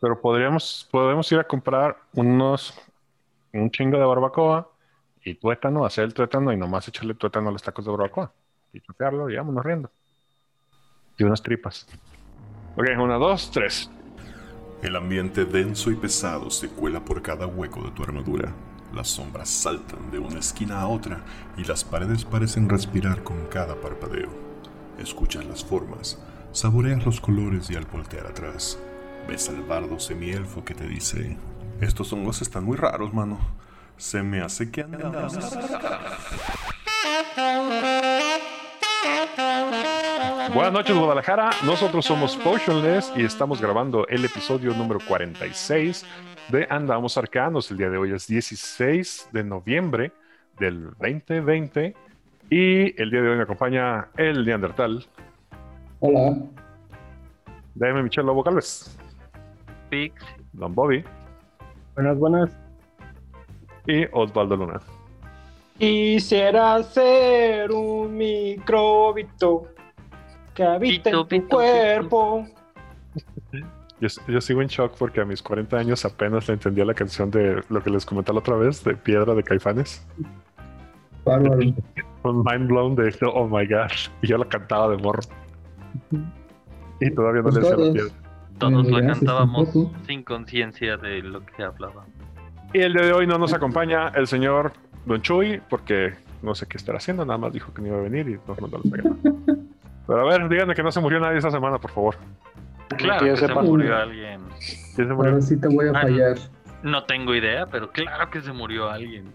Pero podríamos, podemos ir a comprar unos, un chingo de barbacoa y tuétano, hacer el tuétano y nomás echarle tuétano a los tacos de barbacoa. Y chotearlo y vámonos riendo. Y unas tripas. Ok, una, dos, tres. El ambiente denso y pesado se cuela por cada hueco de tu armadura. Las sombras saltan de una esquina a otra y las paredes parecen respirar con cada parpadeo. Escuchas las formas, saboreas los colores y al voltear atrás, ves al bardo semielfo que te dice: Estos hongos están muy raros, mano. Se me hace que andamos. Buenas noches, Guadalajara. Nosotros somos Potionless y estamos grabando el episodio número 46 de Andamos Arcanos. El día de hoy es 16 de noviembre del 2020 y el día de hoy me acompaña el Neandertal. Hola. Dame Michelle Lobo Calves. Pix. Don Bobby. Buenas, buenas. Y Osvaldo Luna. Quisiera ser un microbito que habita en tu Pito, pito, cuerpo. Yo, yo sigo en shock porque a mis 40 años apenas le entendía la canción de lo que les comenté la otra vez, de Piedra de Caifanes. Bárbaro. Un mind blown de oh my gosh. Y yo la cantaba de morro. Y todavía no le decía la piedra. Todos la cantábamos sin conciencia de lo que se hablaba. Y el día de hoy no nos acompaña el señor Don Chuy, porque no sé qué estará haciendo, nada más dijo que no iba a venir y nos mandó la. Pero a ver, díganme que no se murió nadie esta semana, por favor. Claro que se murió alguien. ¿Quién se murió? Ahora sí te voy a Ah, fallar. No tengo idea, pero claro que se murió alguien.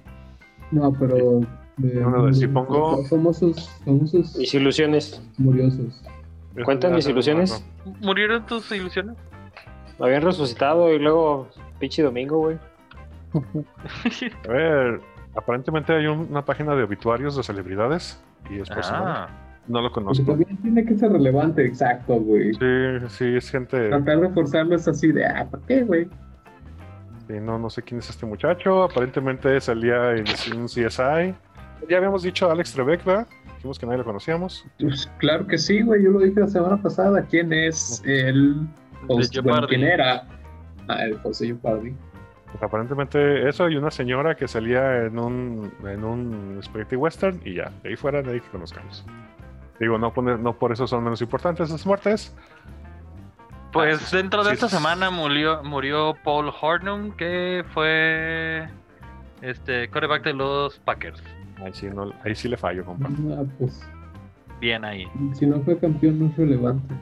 No, pero. de- Bueno, si pongo- Famosos, famosos Mis ilusiones. curiosos. ¿Cuentan mis ilusiones? ¿Murieron tus ilusiones? Me habían resucitado y luego, pinche domingo, güey. A ver, aparentemente hay un- una página de obituarios de celebridades y es personal. Ah, No lo conozco. también tiene que ser relevante, exacto, güey. Sí, sí, es gente. Tratar de forzarlo es así de, ah, ¿para qué, güey? Sí, no, no sé quién es este muchacho. Aparentemente salía en un CSI. Ya habíamos dicho Alex Trebek, ¿verdad? Dijimos que nadie lo conocíamos. Pues claro que sí, güey. Yo lo dije la semana pasada. ¿Quién es el host? Bueno. ¿Quién era? Ah, el José Jeopardy. Pues aparentemente eso y una señora que salía en un, en un spaghetti western y ya, de ahí fuera nadie que conozcamos. Digo, no, poner- no por eso son menos importantes las muertes. Pues Ah, dentro de sí, esta sí. semana murió, murió Paul Hornum, que fue este quarterback de los Packers. Ahí sí, no- ahí sí le fallo, compa. Ah, pues, Bien ahí. si no fue campeón, no es relevante.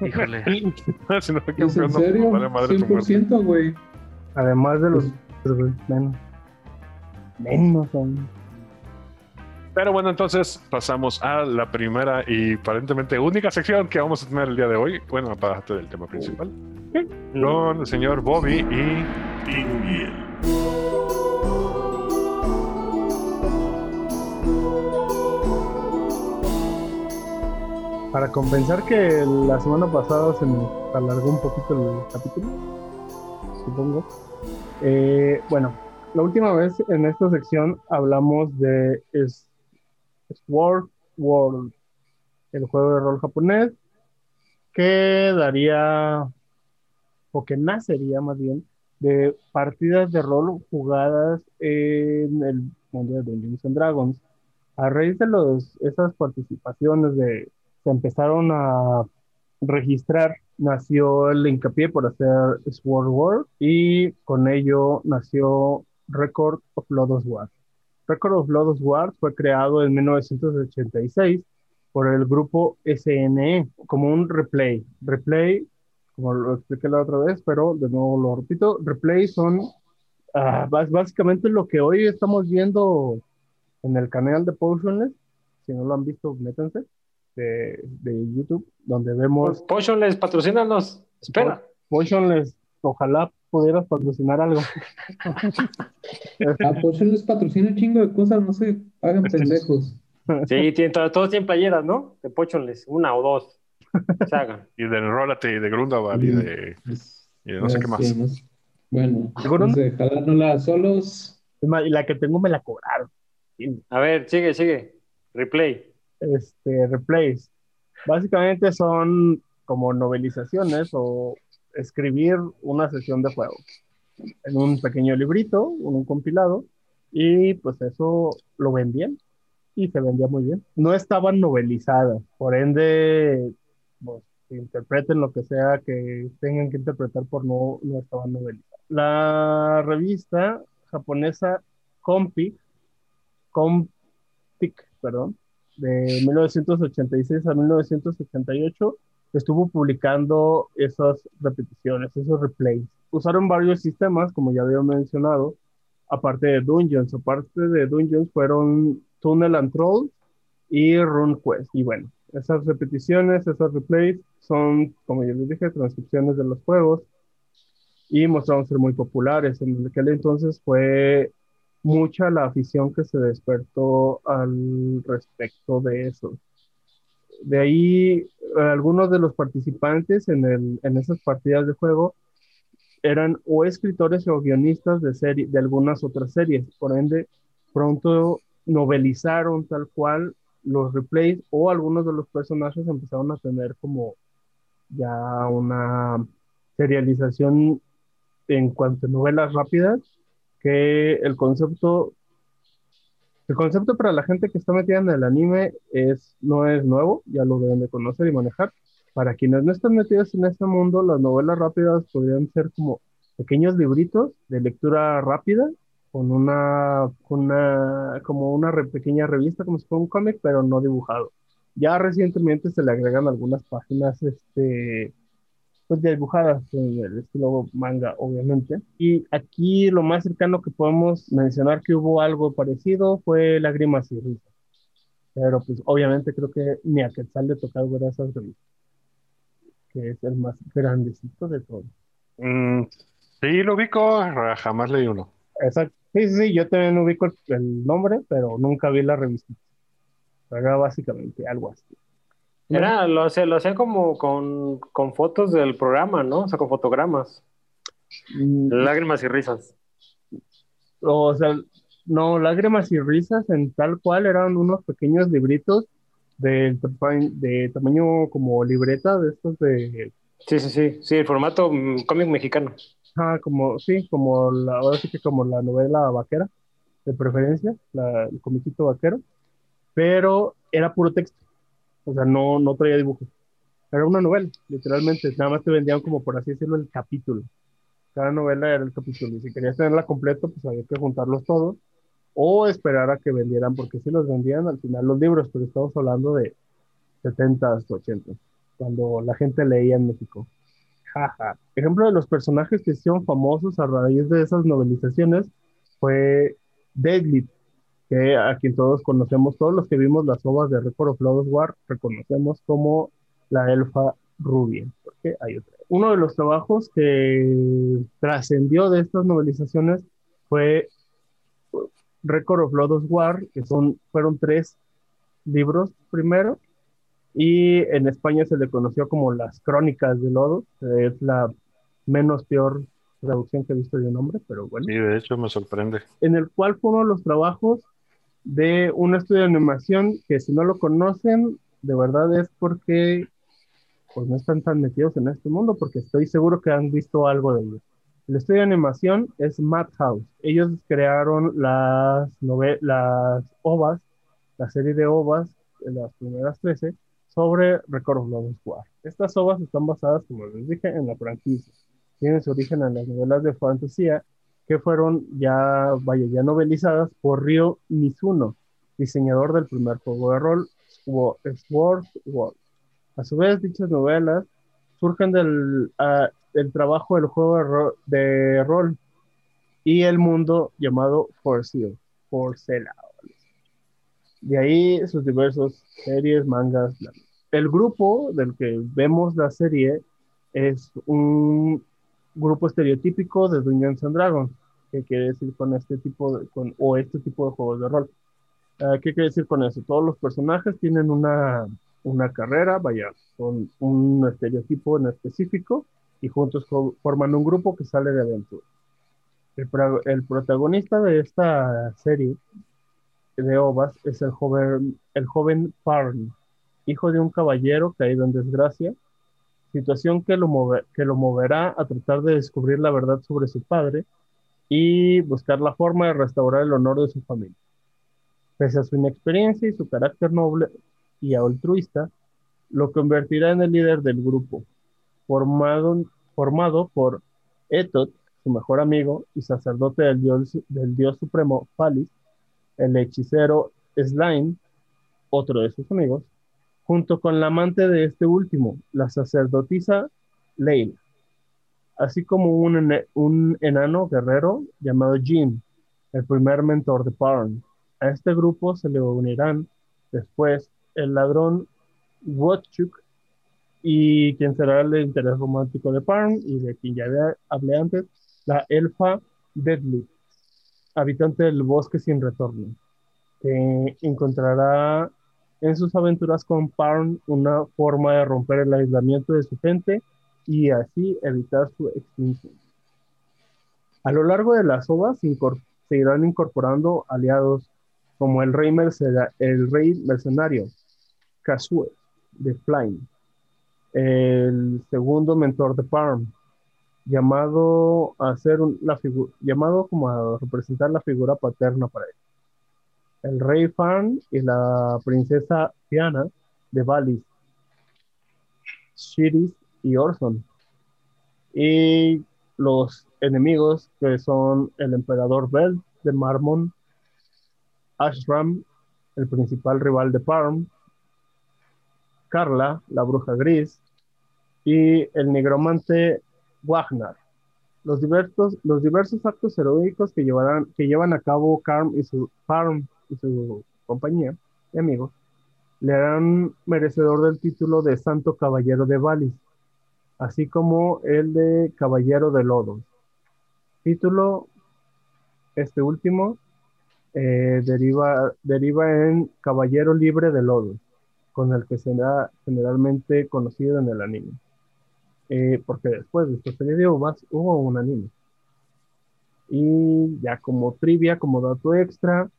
Híjole. si no fue ¿Es campeón, en no, serio? vale madre tu muerte. 100%, güey. Además de los. pues, menos. Menos aún. Pero bueno, entonces pasamos a la primera y aparentemente única sección que vamos a tener el día de hoy. Bueno, aparte del tema principal. Con el señor Bobby y Tinguiel. Para compensar que la semana pasada se nos alargó un poquito el capítulo, supongo. Eh, bueno, la última vez en esta sección hablamos de Sword World, el juego de rol japonés, que daría, o que nacería más bien, de partidas de rol jugadas en el mundo de Dungeons and Dragons. A raíz de los, esas participaciones de se empezaron a registrar, nació el hincapié por hacer Sword World y con ello nació Record of Lodos War. Record of Lodos War fue creado en 1986 por el grupo SNE como un replay. Replay, como lo expliqué la otra vez, pero de nuevo lo repito, replay son bas- básicamente lo que hoy estamos viendo en el canal de Potionless. Si no lo han visto, métanse de, de YouTube, donde vemos Potionless, patrocínanos. Espera. Potionless. Ojalá pudieras patrocinar algo. Ah, pues les patrocina un chingo de cosas, no se hagan pendejos. Sí, tienen, todos tienen playeras, ¿no? De Potionless, una o dos. Se hagan. y de Enrólate y de Grundaval y de, y de no sé qué más. sí, no sé. Bueno, entonces, jalándola solos. Es más, y la que tengo me la cobraron. A ver, sigue, sigue. Replay. Este, replays. Básicamente son como novelizaciones o escribir una sesión de juego en un pequeño librito, un compilado, y pues eso lo vendían y se vendía muy bien. No estaban novelizadas, por ende, pues, interpreten lo que sea que tengan que interpretar por no, no estaban novelizadas. La revista japonesa Compic, Compic, perdón, de 1986 a 1988, estuvo publicando esas repeticiones, esos replays. Usaron varios sistemas, como ya había mencionado, aparte de Dungeons. Aparte de Dungeons fueron Tunnel and Troll y RuneQuest. Y bueno, esas repeticiones, esos replays son, como ya les dije, transcripciones de los juegos y mostraron ser muy populares. En aquel entonces fue mucha la afición que se despertó al respecto de eso. De ahí, algunos de los participantes en, el, en esas partidas de juego eran o escritores o guionistas de, serie, de algunas otras series. Por ende, pronto novelizaron tal cual los replays o algunos de los personajes empezaron a tener como ya una serialización en cuanto a novelas rápidas, que el concepto, el concepto para la gente que está metida en el anime es, no es nuevo, ya lo deben de conocer y manejar, para quienes no están metidos en este mundo, las novelas rápidas podrían ser como pequeños libritos de lectura rápida con una, una como una pequeña revista, como si fuera un cómic, pero no dibujado. Ya recientemente se le agregan algunas páginas este, pues dibujadas en el estilo manga, obviamente. Y aquí lo más cercano que podemos mencionar que hubo algo parecido fue Lágrimas y Risas. Pero pues obviamente creo que ni a Quetzal le tocaba ver esas revistas que es el más grandecito de todos. Mm, sí, lo ubico, jamás leí uno. Exacto. Sí, sí, sí, yo también ubico el, nombre, pero nunca vi la revista. Era básicamente algo así. Era, lo hacía, lo hacía como con, con, fotos del programa, ¿no? O sea, con fotogramas. Mm. Lágrimas y risas. O sea, no, lágrimas y risas en tal cual eran unos pequeños libritos de, de tamaño como libreta, de estos de... Sí, sí, sí, sí, el formato mm, cómic mexicano. Ah, como, sí, como la, ahora sí que como la novela vaquera, de preferencia, la, el comiquito vaquero, pero era puro texto, o sea, no, no traía dibujos. Era una novela, literalmente, nada más te vendían como por así decirlo el capítulo. Cada novela era el capítulo, y si querías tenerla completa, pues había que juntarlos todos o esperar a que vendieran, porque si los vendían al final los libros, pero estamos hablando de 70, 80, cuando la gente leía en México. Jaja. Ejemplo de los personajes que hicieron famosos a raíz de esas novelizaciones fue Deadly, que a quien todos conocemos, todos los que vimos las obras de Record of Lodoss War, reconocemos como la elfa rubia, porque hay otra. Uno de los trabajos que trascendió de estas novelizaciones fue Record of Lodoss War, que son, fueron tres libros primero, y en España se le conoció como Las Crónicas de Lodos, es la menos peor traducción que he visto de un nombre, pero bueno. Sí, de hecho me sorprende. En el cual fue uno de los trabajos de un estudio de animación que si no lo conocen, de verdad es porque pues no están tan metidos en este mundo, porque estoy seguro que han visto algo de ellos. El estudio de animación es Madhouse. Ellos crearon las, las ovas, la serie de ovas, las primeras 13, sobre Record of Lodoss War. Estas ovas están basadas, como les dije, en la franquicia. Tienen su origen en las novelas de fantasía que fueron ya, vaya, ya novelizadas por Ryo Mizuno, diseñador del primer juego de rol, Sword World. A su vez, dichas novelas surgen del, uh, trabajo del juego de rol, y el mundo llamado For Sale, De ahí sus diversos series, mangas. El grupo del que vemos la serie es un grupo estereotípico de Dungeons and Dragons. ¿Qué quiere decir con este tipo de, con, o este tipo de juegos de rol? Ah, ¿Qué quiere decir con eso? Todos los personajes tienen una, una carrera, vaya, con un estereotipo en específico y juntos forman un grupo que sale de aventura. El, protagonista de esta serie de ovas es el joven, el joven Parn, hijo de un caballero caído en desgracia. Situación que lo, que lo moverá a tratar de descubrir la verdad sobre su padre y buscar la forma de restaurar el honor de su familia. Pese a su inexperiencia y su carácter noble y altruista, lo convertirá en el líder del grupo, formado, formado por Ethot, su mejor amigo y sacerdote del dios, del dios supremo Phalis, el hechicero Slain, otro de sus amigos, junto con la amante de este último, la sacerdotisa Leila, así como un, un enano guerrero llamado Jim, el primer mentor de Parn. A este grupo se le unirán después el ladrón Wotchuk y quien será el interés romántico de Parn y de quien ya hablé antes, la elfa Deadly, habitante del bosque sin retorno, que encontrará en sus aventuras con Parn una forma de romper el aislamiento de su gente y así evitar su extinción. A lo largo de las ovas se, irán incorporando aliados como el rey, el rey mercenario Kazue de Flame, el segundo mentor de Parm, llamado a ser la llamado como a representar la figura paterna para él. El rey Fan y la princesa Diana de Valis, Shiris y Orson. Y los enemigos que son el emperador Bel de Marmon, Ashram, el principal rival de Parm, Carla, la bruja gris, y el negromante Wagner. Los diversos, los diversos actos heroicos que, llevarán, que llevan a cabo Karm y su, Parm y su compañía de amigos le harán merecedor del título de Santo Caballero de Valis, así como el de Caballero de Lodos. Título, este último, eh, deriva, deriva en Caballero Libre de Lodos, con el que será generalmente conocido en el anime. Eh, porque después de esta serie de uvas hubo un anime. Y ya como trivia, como dato extra,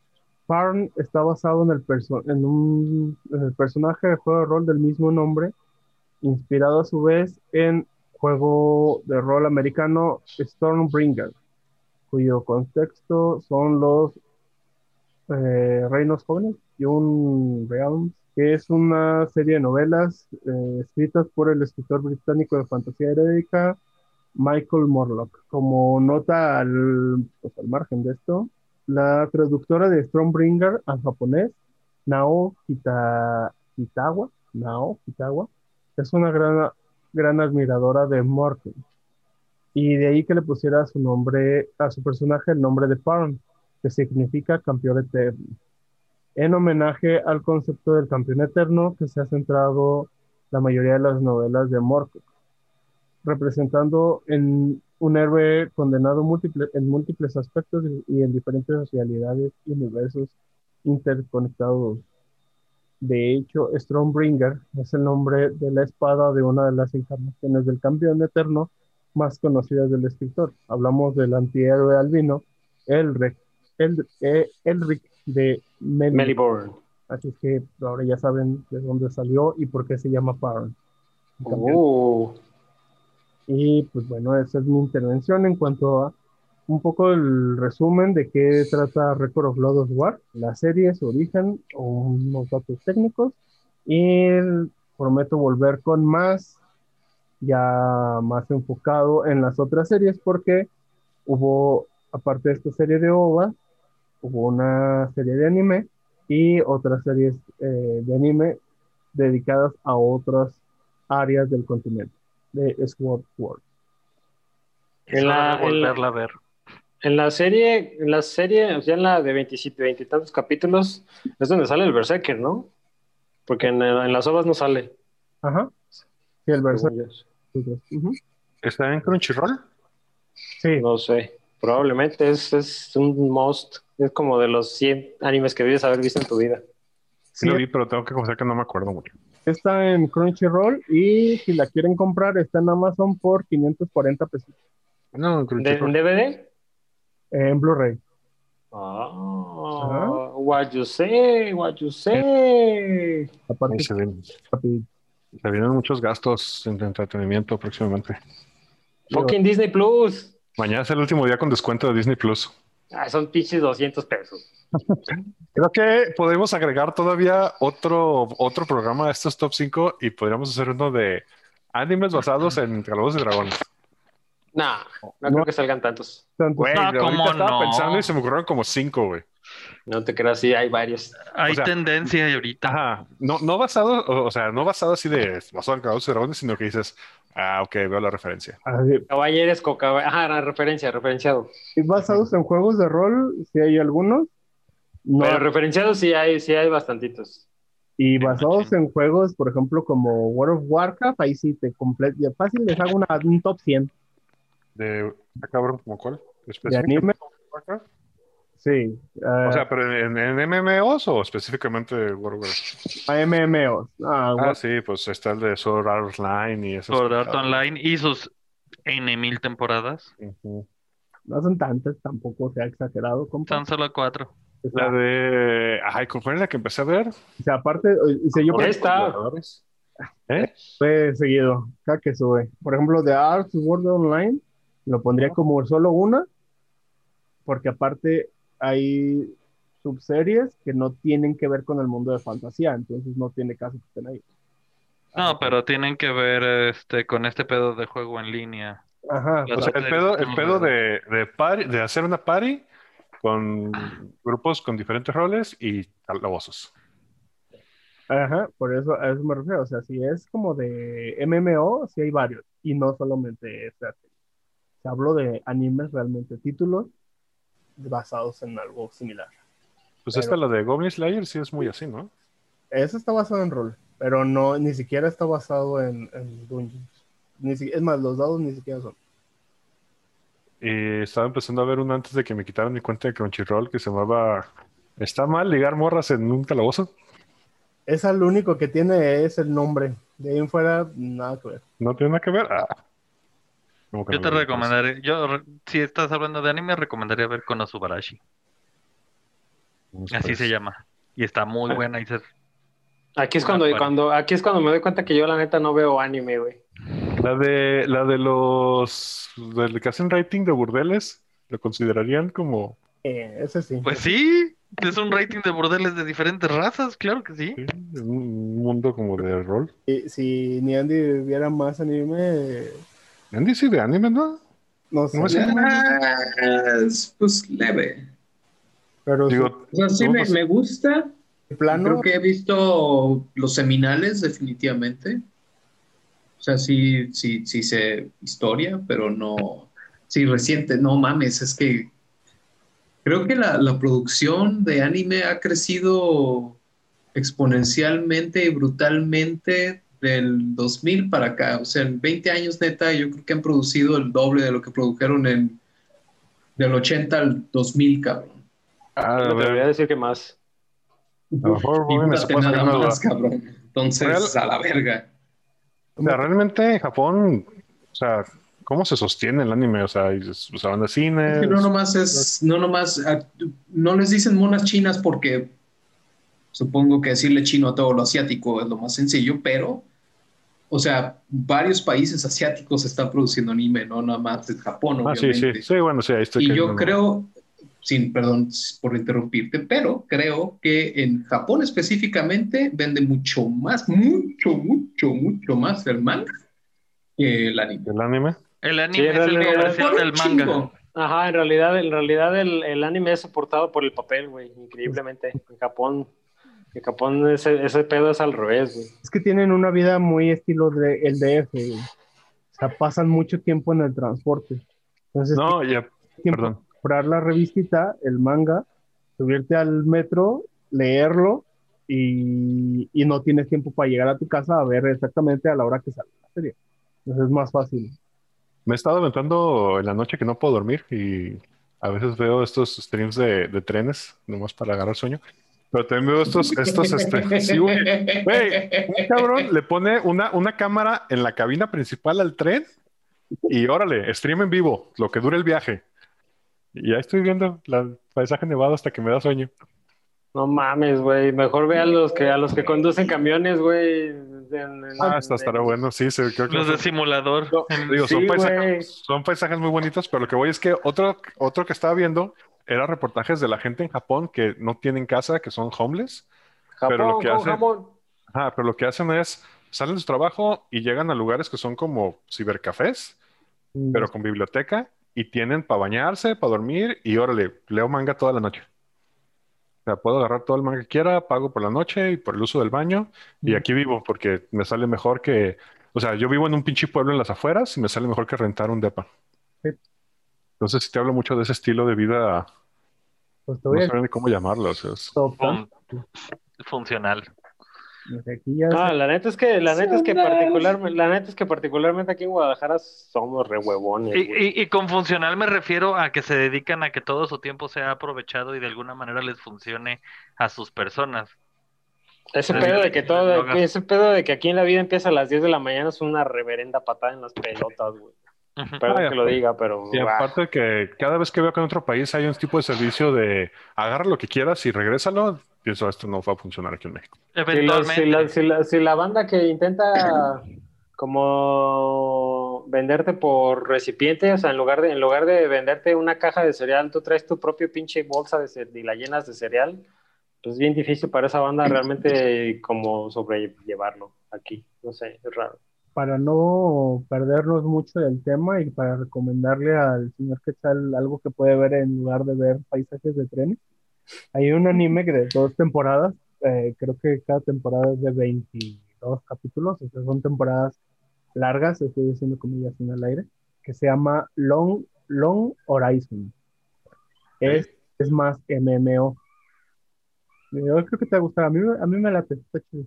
Parn está basado en el, personaje de juego de rol del mismo nombre, inspirado a su vez en juego de rol americano Stormbringer, cuyo contexto son los eh, Reinos Jóvenes y un Realms, que es una serie de novelas eh, escritas por el escritor británico de fantasía heroica Michael Morlock. Como nota al, pues, al margen de esto, la traductora de Stormbringer al japonés, Nao Kita- Kitawa, Nao Kitawa, es una gran, gran admiradora de Morton. Y de ahí que le pusiera su nombre, a su personaje el nombre de Parn, que significa campeón eterno. En homenaje al concepto del campeón eterno que se ha centrado la mayoría de las novelas de Morcock, representando en un héroe condenado múltiple- en múltiples aspectos y, en diferentes realidades y universos interconectados. De hecho, Stormbringer es el nombre de la espada de una de las encarnaciones del campeón eterno más conocidas del escritor. Hablamos del antihéroe albino, Elric, El- eh, Elric de Mel- Meliborn. Así que ahora ya saben de dónde salió y por qué se llama Parn. Uh, Y pues bueno, esa es mi intervención en cuanto a un poco el resumen de qué trata Record of Blood of War, la serie, su origen, unos datos técnicos. Y prometo volver con más, ya más enfocado en las otras series porque hubo, aparte de esta serie de OVA, hubo una serie de anime y otras series eh, de anime dedicadas a otras áreas del continente de Sword World. En la- la- volverla a ver. en la serie, en la serie, ya en la de 27, 20 y tantos capítulos, es donde sale el Berserker, ¿no? Porque en, en las ovas no sale. Ajá. Sí, el yo. Ujú. ¿Está en Crunchyroll? Sí, No sé. Probablemente es, es un must. Es como de los 100 animes que debes haber visto en tu vida. Sí sí, lo vi, pero tengo que confesar que no me acuerdo mucho. Está en Crunchyroll y si la quieren comprar está en Amazon por 540 pesos No, en ¿De, Crunchyroll. ¿En DVD? en Blu-ray. Ah, what you say, what you say. Aparte, Ahí se rapidito. Se vienen muchos gastos en entretenimiento próximamente. Fucking Disney Plus. Mañana es el último día con descuento de Disney Plus. Ah, son pinches 200 pesos. Creo que podemos agregar todavía otro, otro programa a estos top 5 y podríamos hacer uno de animes basados en Calabozos y Dragones. Nah, no, creo que salgan tantos. Tanto- Güey, No, ahorita ¿cómo estaba no? pensando y se me ocurrieron como 5, güey. No te creas, sí, hay varios. Hay O sea- tendencia ahorita. Ajá, no, no basado, o, o sea, no basado así de basado en Calabozos y Dragones, sino que dices, ah, ok, veo la referencia. Caballeres Coca. Ajá, la referencia, referenciado. y basados en juegos de rol, si hay algunos. No, Pero referenciado sí hay, sí hay bastantitos. y basados en juegos, por ejemplo, como World of Warcraft, ahí sí te completo. Fácil les hago una, un top 100 De, ah, cabrón, ¿como cuál? de anime. ¿Warcraft? Sí. O sea, pero en, en MMOs o específicamente World of Warcraft? a MMOs. Ah, Ah, sí, pues está el de Sword Art Online y eso. Sword Art Online y sus N mil temporadas. no son tantas, tampoco sea exagerado, compa. Son solo cuatro. O La de. Ay, ¿cuál fue la que empecé a ver? o sea, aparte, o sea, yo por Esta. ¿Eh? Fue seguido, cada que sube. Por ejemplo, de Arts World Online, lo pondría como solo una, porque aparte hay subseries que no tienen que ver con el mundo de fantasía, entonces no tiene caso que estén ahí. No, pero tienen que ver este con este pedo de juego en línea. Ajá, O sea, el pedo, el pedo de, de, party- de hacer una party con grupos con diferentes roles y calabozos. ajá, por eso a eso me refiero. O sea, si es como de MMO, sí hay varios, y no solamente este. Se habló de animes realmente, títulos basados en algo similar. Pues Pero- esta, la de Goblin Slayer, sí es muy así, ¿no? Eso está basado en rol, pero no, ni siquiera está basado en, en dungeons. Ni si- es más, los dados ni siquiera son. Y estaba empezando a ver uno antes de que me quitaran mi cuenta de Crunchyroll que se llamaba ¿Está mal ligar morras en un calabozo? Esa lo único que tiene es el nombre. De ahí en fuera, nada que ver. ¿No tiene nada que ver? Ah. Como que Yo no te me recomendaré, yo re- si estás hablando de anime, recomendaría ver Konosubarashi. Así se llama. Y está muy buena y se- Aquí es cuando, cuando, aquí es cuando me doy cuenta que yo la neta no veo anime, güey. La de, la de los del que hacen rating de burdeles, ¿lo considerarían como Eh, ese sí. Pues sí, es un rating de burdeles de diferentes razas, claro que sí. sí, un mundo como de rol? Si, si ni Andy viera más anime, Andy sí de anime, ¿no? no sé. No sé. Es, pues leve. Pero Digo, O sea, sí me, me gusta. plano, Creo que he visto los seminales, definitivamente. O sea, sí, sí, sí sé historia, pero no. Sí, reciente, no mames, es que creo que la, la producción de anime ha crecido exponencialmente y brutalmente del 2000 para acá. O sea, en 20 años, neta, yo creo que han producido el doble de lo que produjeron en del 80 al 2000, cabrón. ah, a Me debería decir que más. lo mejor, Y me nada más, cabrón. Entonces, Real- a la verga. O sea, realmente en Japón, o sea, ¿cómo se sostiene el anime? O sea, van de cine. Es que no nomás es, no nomás, no les dicen monas chinas porque supongo que decirle chino a todo lo asiático es lo más sencillo, pero, o sea, varios países asiáticos están produciendo anime, no nada más de Japón, Ah, sí, obviamente. sí, sí, bueno, sí, ahí estoy. Y yo creo, sin perdón por interrumpirte, pero creo que en Japón específicamente vende mucho más, mucho, mucho, mucho más el manga que el anime. El anime. El anime es el manga. chingo. Ajá, en realidad, en realidad el, el anime es soportado por el papel, güey, increíblemente. En Japón, en Japón ese, ese pedo es al revés, güey. es que tienen una vida muy estilo de el DF. güey. O sea, pasan mucho tiempo en el transporte. Entonces, No, ya, tiempo perdón. comprar la revistita, el manga, subirte al metro, leerlo y, y no tienes tiempo para llegar a tu casa a ver exactamente a la hora que sale la serie. Entonces es más fácil. Me he estado aventando en la noche que no puedo dormir y a veces veo estos streams de, de trenes, nomás para agarrar sueño. Pero también veo estos, estos, este, sí, güey. Güey, un cabrón le pone una, una cámara en la cabina principal al tren y órale, stream en vivo, lo que dure el viaje. Y ya estoy viendo la- el paisaje nevado hasta que me da sueño. No mames, güey. Mejor ve a los que, a los que conducen camiones, güey. Ah, esta estará en- bueno, sí, se, creo que Los de simulador. No, Digo, son, Sí, paisajes, güey. son paisajes muy bonitos, pero lo que voy es que otro, otro que estaba viendo era reportajes de la gente en Japón que no tienen casa, que son homeless. Japón, pero lo que con hace- jamón. Ajá, pero lo que hacen es, salen de su trabajo y llegan a lugares que son como cibercafés, Mm, pero con biblioteca, y tienen para bañarse, para dormir, y órale, leo manga toda la noche. O sea, puedo agarrar todo el manga que quiera, pago por la noche y por el uso del baño, y Mm. aquí vivo porque me sale mejor que, o sea, yo vivo en un pinche pueblo en las afueras y me sale mejor que rentar un depa. Sí. Entonces, si te hablo mucho de ese estilo de vida, Pues te no sé ni cómo llamarlo. o sea, es- Fun- funcional. desde aquí ya Ah, la neta es que, la neta es que particular, la neta es que particularmente aquí en Guadalajara somos re huevones, Y, y- y con funcional me refiero a que se dedican a que todo su tiempo sea aprovechado y de alguna manera les funcione a sus personas. Ese pedo de que todo, ese pedo de que aquí en la vida empieza a las 10 de la mañana es una reverenda patada en las pelotas, güey. Ujú. Perdón Ah, que lo diga, pero. Y ah, aparte de que cada vez que veo que en otro país hay un tipo de servicio de agarra lo que quieras y regrésalo, pienso esto no va a funcionar aquí en México. si, la, Eventualmente. si, la, si, la, si la banda que intenta como venderte por recipiente, o sea, en lugar de, en lugar de venderte una caja de cereal, tú traes tu propio pinche bolsa de y la llenas de cereal, pues es bien difícil para esa banda realmente como sobrellevarlo aquí. No sé, es raro. Para no perdernos mucho del tema y para recomendarle al señor Quetzal algo que puede ver en lugar de ver paisajes de trenes. Hay un anime que de dos temporadas, eh, creo que cada temporada es de 22 capítulos, o sea, son temporadas largas, estoy diciendo comillas en el aire, que se llama Long, Long Horizon. Es, es más MMO. Creo que te va a gustar, a mí, a mí me late, está chido.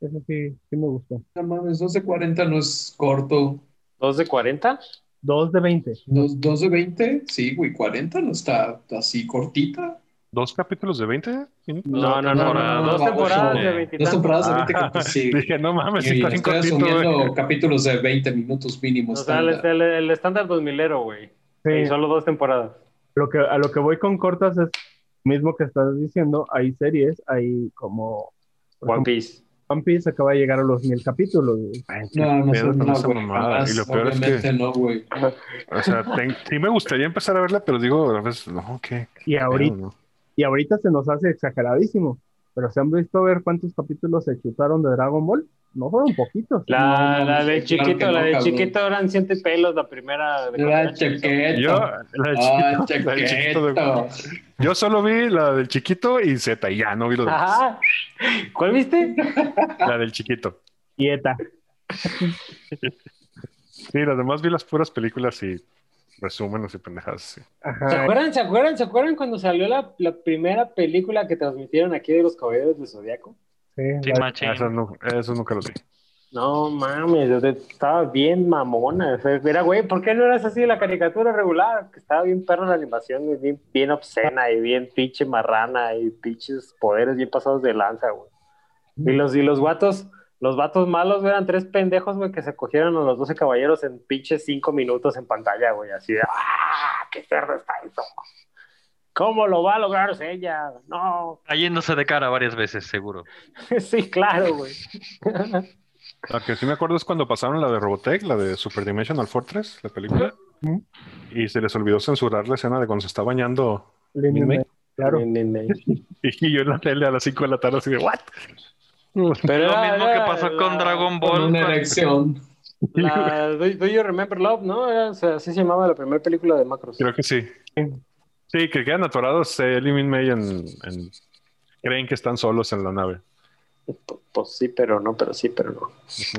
Eso sí, sí me gustó. No mames, 2 de 40 no es corto. ¿Dos de 40? Dos de 20. ¿Dos, dos de 20? Sí, güey, 40 no está así cortita. ¿Dos capítulos de 20 minutos? No, no, no, temporadas. no, dos temporadas no. de 20 Dos temporadas de 20 Ah, capítulos, sí. Dije, no mames, sí está bien estoy cortito, capítulos de 20 minutos mínimo. O sea, el, estándar. el, el estándar 2000 güey. Sí. Y solo dos temporadas. Lo que, a lo que voy con cortas es mismo que estás diciendo, hay series, hay como One ejemplo, Piece. One Piece acaba de llegar a los mil capítulos. güey. No, no, pedo no, no, jamás, Y lo peor es que- no, güey. O sea, ten- sí me gustaría empezar a verla, pero digo, a veces, no, ¿qué? Y pedo, ahorita, no? y ahorita se nos hace exageradísimo. Pero se han visto ver cuántos capítulos se chutaron de Dragon Ball. No fueron poquitos. La, No, la de chiquito, no, la de cabrón. chiquito eran siete pelos la primera. de La chiquito. Yo, la del Ah, chiquito, la del chiquito de- yo solo vi la del chiquito y Z, y ya no vi lo demás. ¿Cuál viste? La del chiquito. Quieta. Sí, las demás vi las puras películas y resúmenes y pendejadas. sí. ¿Se acuerdan, ¿Se acuerdan, ¿Se acuerdan cuando salió la, la primera película que transmitieron aquí de los Caballeros del Zodiaco? Sí, Sí, la- Eso, no, eso nunca lo vi. No mames, o sea, estaba bien mamona. O sea, Era, güey, ¿por qué no eras así la caricatura regular? Que estaba bien perra la animación, bien, bien obscena y bien pinche marrana y pinches poderes bien pasados de lanza, güey. Y los, y los vatos, los vatos malos güey, eran tres pendejos, güey, que se cogieron a los 12 caballeros en pinches cinco minutos en pantalla, güey, así de, ¡ah! ¡Qué cerdo está eso! ¿Cómo lo va a lograr ella? No, Cayéndose de cara varias veces, seguro. sí, claro, güey. Lo que sí me acuerdo es cuando pasaron la de Robotech, la de Super Dimensional Fortress, la película, y se les olvidó censurar la escena de cuando se está bañando. Lin May. May, Claro. Y yo en la tele a las 5 de la tarde así de, ¿what? Pero Lo mismo que pasó con la- Dragon Con Ball. una cuando- erección. La, do, Do You Remember Love, ¿no? Era, o sea, así se llamaba la primera película de Macros. Creo que sí. Sí, que quedan atorados eh, él y Min May en, en- Creen que están solos en la nave. Pues, pues sí, pero no, pero sí, pero no.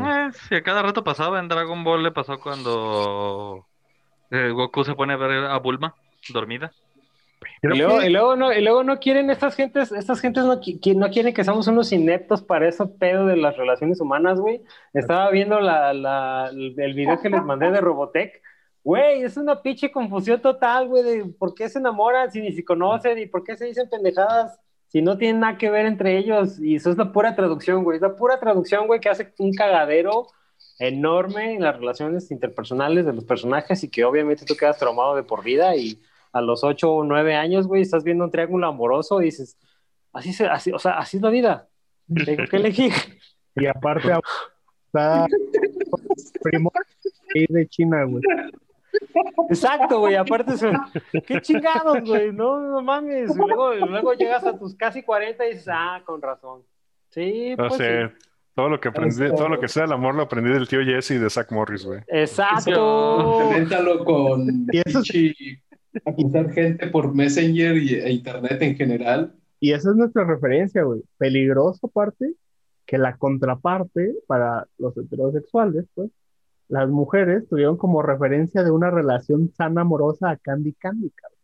Eh, sí, a cada rato pasaba. En Dragon Ball le pasó cuando eh, Goku se pone a ver a Bulma dormida. Y luego, y luego no, y luego no quieren estas gentes, estas gentes no, qui- no quieren que seamos unos ineptos para eso pedo de las relaciones humanas, güey. Estaba viendo la, la- el video que les mandé de Robotech. Güey, es una pinche confusión total, güey, de por qué se enamoran si ni se conocen y por qué se dicen pendejadas si no tienen nada que ver entre ellos. Y eso es la pura traducción, güey. Es la pura traducción, güey, que hace un cagadero enorme en las relaciones interpersonales de los personajes y que obviamente tú quedas traumado de por vida y a los 8 o 9 años, güey, estás viendo un triángulo amoroso y dices, así, se, así, o sea, así es la vida. Tengo que elegir. Y aparte, está primo de China, güey. Exacto, güey. Aparte, eso, qué chingados, güey. No, no mames. Y luego, luego llegas a tus casi 40 y dices, ah, con razón. Sí, No pues sé, todo lo que aprendí, Eso. todo lo que sea el amor lo aprendí del tío Jesse y de Zach Morris, güey. sí. Exacto. Complementalo con Y eso- pinche acusar gente por Messenger y, e Internet en general. Y esa es nuestra referencia, güey. Peligroso aparte que la contraparte para los heterosexuales, pues, las mujeres tuvieron como referencia de una relación sana amorosa a Candy Candy, cabrón.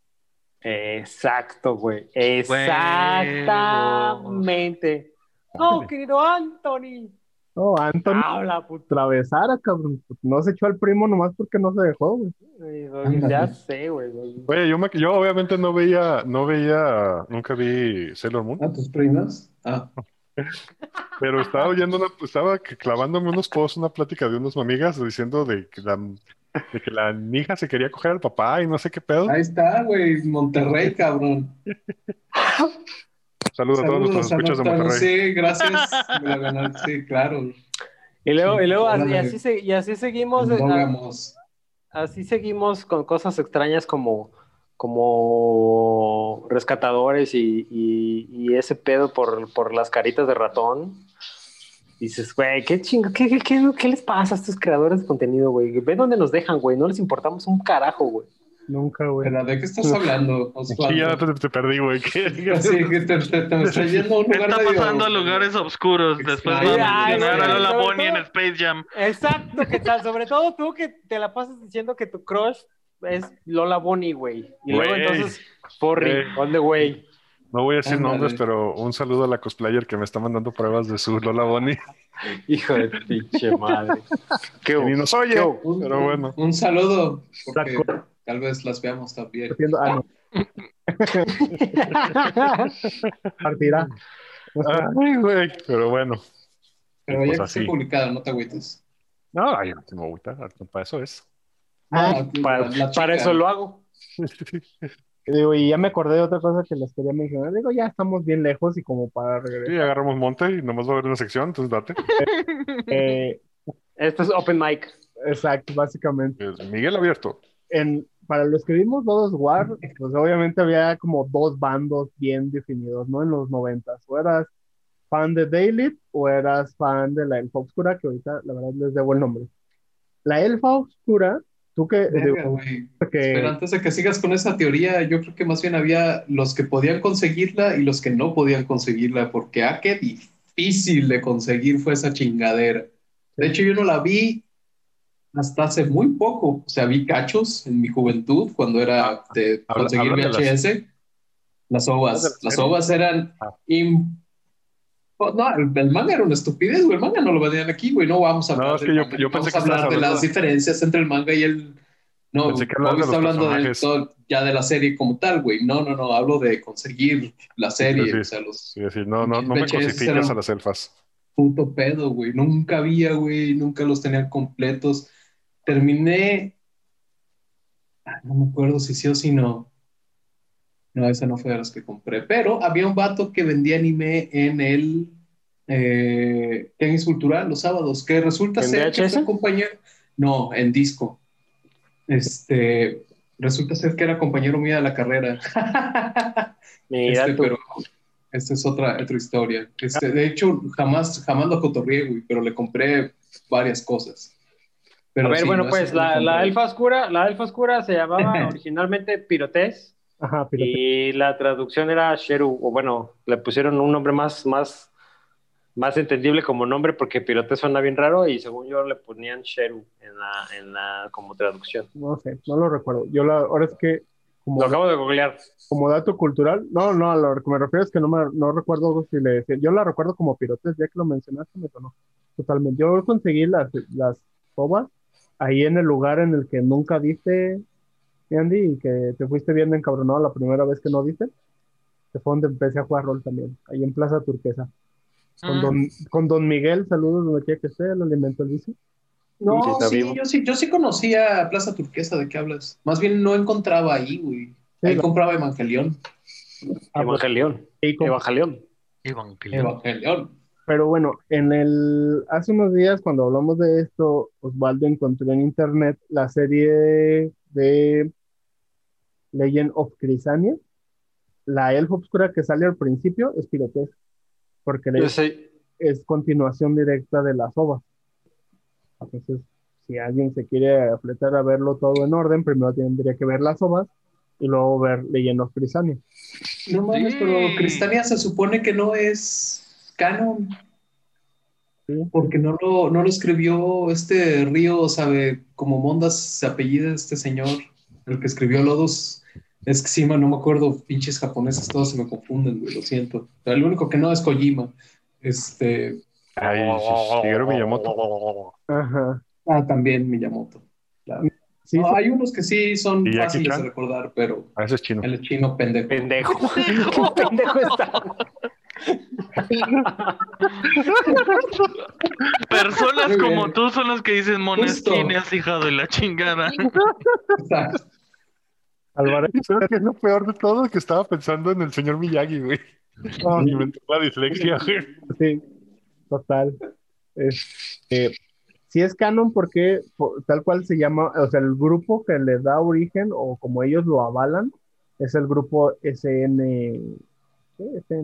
Exacto, güey. Exactamente. No, querido Anthony. No, Anthony Habla, puto. atravesara, cabrón. No se echó al primo nomás porque no se dejó, güey. Ya sé, güey. Oye, yo, me, yo obviamente no veía, no veía, nunca vi Sailor Moon, ¿A tus primas? Ah, pero estaba oyendo una, estaba clavándome unos posts, una plática de unas amigas diciendo de que la, de que la hija se quería coger al papá y no sé qué pedo. ahí está, güey, Monterrey, cabrón. Saludos a todos nuestros escuchas de Monterrey. Sí, gracias. Me la ganaste, sí, claro. Y luego, y luego y así, se- y así seguimos, eh, así seguimos con cosas extrañas como, como rescatadores y, y- y ese pedo por, por las caritas de ratón. Dices, güey, qué chingo, ¿qué, qué, qué- qué les pasa a estos creadores de contenido, güey? Ve dónde nos dejan, güey. No les importamos un carajo, güey. Nunca, güey. ¿Pero ¿De qué estás hablando, Sí, ya Osvaldo? te, te perdí, güey. ¿Qué- Así que te, te, te me estás yendo a un ¿Qué lugar está medio- pasando a lugares oscuros después de Extraño. mencionar a sobre Bonnie en Space Jam? Exacto, ¿qué tal? Sobre todo tú que te la pasas diciendo que tu crush es Lola Bonnie, güey. Y luego Güey. entonces, Porri, Güey. on the way. No voy a decir nombres, pero un saludo a la cosplayer que me está mandando pruebas de su Lola Bonnie. Hijo de pinche madre. Qué Que ni nos oye, qué- Un, pero bueno. un saludo, porque. Tal vez las veamos también. Haciendo- ah, no, partirá. Ay, güey. Pero bueno. Pero Pues ya esté publicado, no te agüites. No, ay, no me gusta. Para eso es. Ah, No, para, la- la para chica. eso lo hago. Digo, y ya me acordé de otra cosa que les quería mencionar. Digo, ya estamos bien lejos y como para Sí, regresar. agarramos monte y nomás va a haber una sección, entonces date. Eh, Esto es open mic. exacto, básicamente. Miguel abierto. En, para los que vimos God of War, pues obviamente había como dos bandos bien definidos, ¿no? En los noventas. O eras fan de Daily o eras fan de la Elfa Oscura, que ahorita la verdad les debo el nombre. La Elfa Oscura, tú que... Verga, güey. que- Pero antes de que sigas con esa teoría, yo creo que más bien había los que podían conseguirla y los que no podían conseguirla, porque ah, qué difícil de conseguir fue esa chingadera. De hecho, yo no la vi hasta hace muy poco. O sea, vi cachos en mi juventud cuando era de Habla- conseguir de las- VHS. Las de ovas. la Las ovas eran... Ah. Oh, No, el, el manga era una estupidez, güey. El manga no lo vendían aquí, güey. No vamos a No, hablar, es que del yo- manga, yo vamos pensé que hablar de las diferencias entre el manga y el... No, Pensé que de está hablando todo- ya de la serie como tal, güey. No, no, no, hablo de conseguir la serie. Sí, sí. O sea, los Sí, no, no, no me eran- a las elfas. puto pedo, güey. Nunca había, güey. Nunca los tenía completos. Terminé. Ah, No me acuerdo si sí o si no. No, esa no fue de las que compré. Pero había un vato que vendía anime en el eh, tenis cultural los sábados, que resulta ¿En ser que fue compañero. No, en disco. Este. Resulta ser que era compañero mío de la carrera. Mira Este, tú. pero esta es otra, otra historia. Este, de hecho, jamás, jamás lo cotorrié, güey, pero le compré varias cosas. Pero a ver, sí, bueno, no, pues la, la elfa oscura, la elfa oscura se llamaba originalmente Pirotés Ajá, pero y la traducción era Sheru, o bueno, le pusieron un nombre más, más, más entendible como nombre porque Pirotés suena bien raro y según yo le ponían Sheru en la, en la como traducción. no sé, no lo recuerdo. Yo la, ahora es que como, Lo acabo de googlear. como dato cultural, no, no, a lo que me refiero es que no me no recuerdo si le decía, yo la recuerdo como pirotes, ya que lo mencionaste, me sonó totalmente. Yo conseguí las, las ahí en el lugar en el que nunca diste, Andy, y que te fuiste viendo encabronado la primera vez que no diste, que fue donde empecé a jugar rol también, ahí en Plaza Turquesa. Con Mm. don, con don Miguel, saludos donde quiera que esté, el alimento el vicio. No, Sí, yo sí, yo sí conocía Plaza Turquesa, ¿de qué hablas? Más bien no encontraba ahí, güey. Ahí compraba Evangelión. Ah, Evangelión. y con- Evangelión. Pero bueno, en el, hace unos días cuando hablamos de esto, Osvaldo encontró en internet la serie de Legend of Chrysania. La elfa obscura que sale al principio es Pirotes, porque es continuación directa de las ovas. Entonces, si alguien se quiere afletar a verlo todo en orden, primero tendría que ver las ovas y luego ver Legend of Chrysania. No mames, Sí. pero Cristania se supone que no es canon. Sí. Porque no lo, no lo escribió este Río, sabe, como Mondas se apellida este señor, el que escribió Lodos. Es que sí, man, no me acuerdo, pinches japoneses, todos se me confunden, güey, lo siento. El único que no es Kojima. Este, Ay, Shigeru Miyamoto. Ajá. ah, también Miyamoto. Claro. Sí, No, sí, hay unos que sí son ¿Y Jackie fáciles de recordar, pero A ese es chino. el chino pendejo. Pendejo. ¿Qué pendejo está? Personas como tú son los que dicen Justo. monesquines, hija de la chingada. Exacto. Álvaro, ¿sabes qué es lo peor de todo? Que estaba pensando en el señor Miyagi, güey. Ah, Y me entró la dislexia, güey. Sí, total. Este, sí es canon porque por- tal cual se llama, o sea, el grupo que le da origen o como ellos lo avalan es el grupo SN,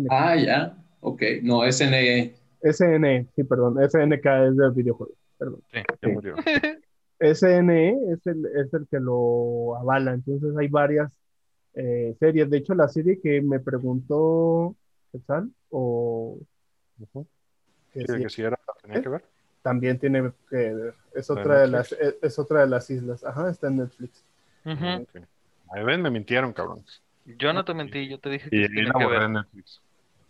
Ah, ya. Ok. No, E. SNE. SN, sí, perdón, SNK es del videojuego, perdón. Sí, ya murió. SNE es el, es el que lo avala, entonces hay varias eh, series. De hecho, la serie que me preguntó, ¿qué tal? O Ujú. que Sí, sí, que sí era, tenía que ver. también tiene que ver. Es ¿De otra de las, es, es otra de las islas. Ajá, está en Netflix. Ujú. Ok. Ahí ven, me mintieron, cabrón. Yo no te mentí, yo te dije que Y, sí y tiene la que borré ver. en Netflix.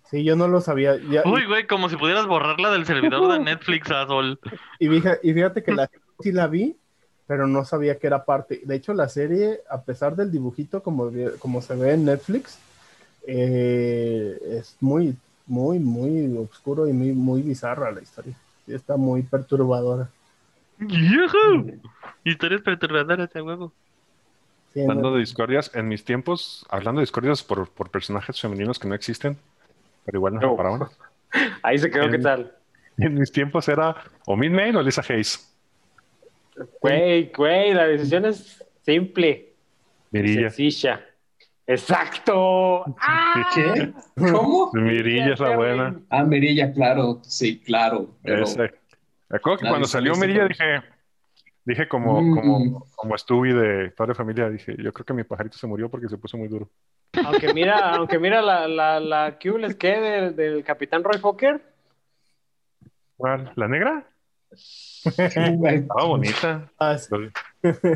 Sí, yo no lo sabía. Ya- Uy, güey, como si pudieras borrarla del servidor de Netflix, Azol. y, fíjate, y fíjate que la sí la vi, pero no sabía que era parte. De hecho, la serie, a pesar del dibujito como, como se ve en Netflix, eh, es muy, muy, muy oscuro y muy, muy bizarra la historia. Está muy perturbadora. ¡Yujú! Historias perturbadoras, a huevo. Sí, Hablando no- de discordias, en mis tiempos, hablando de discordias por, por personajes femeninos que no existen, pero igual nos No. separaban. Ahí se quedó, En- ¿qué tal? En mis tiempos era o Min May o Lisa Hayes. Güey, güey, la decisión es simple. Mirilla. Sencilla. ¡Exacto! ¡Ah! ¿Qué? ¿Cómo? Mirilla es la buena. Ah, Merilla, claro. Sí, claro. Pero Ese. Me acuerdo que La cuando salió Mirilla dije, dije como, Mm. como, como Stewie de Padre de Familia, dije, yo creo que mi pajarito se murió porque se puso muy duro. Aunque mira, aunque mira la, la, la ¿qué les quede del, del Capitán Roy Fokker. ¿Cuál? ¿La negra? Estaba bonita. Ah, sí.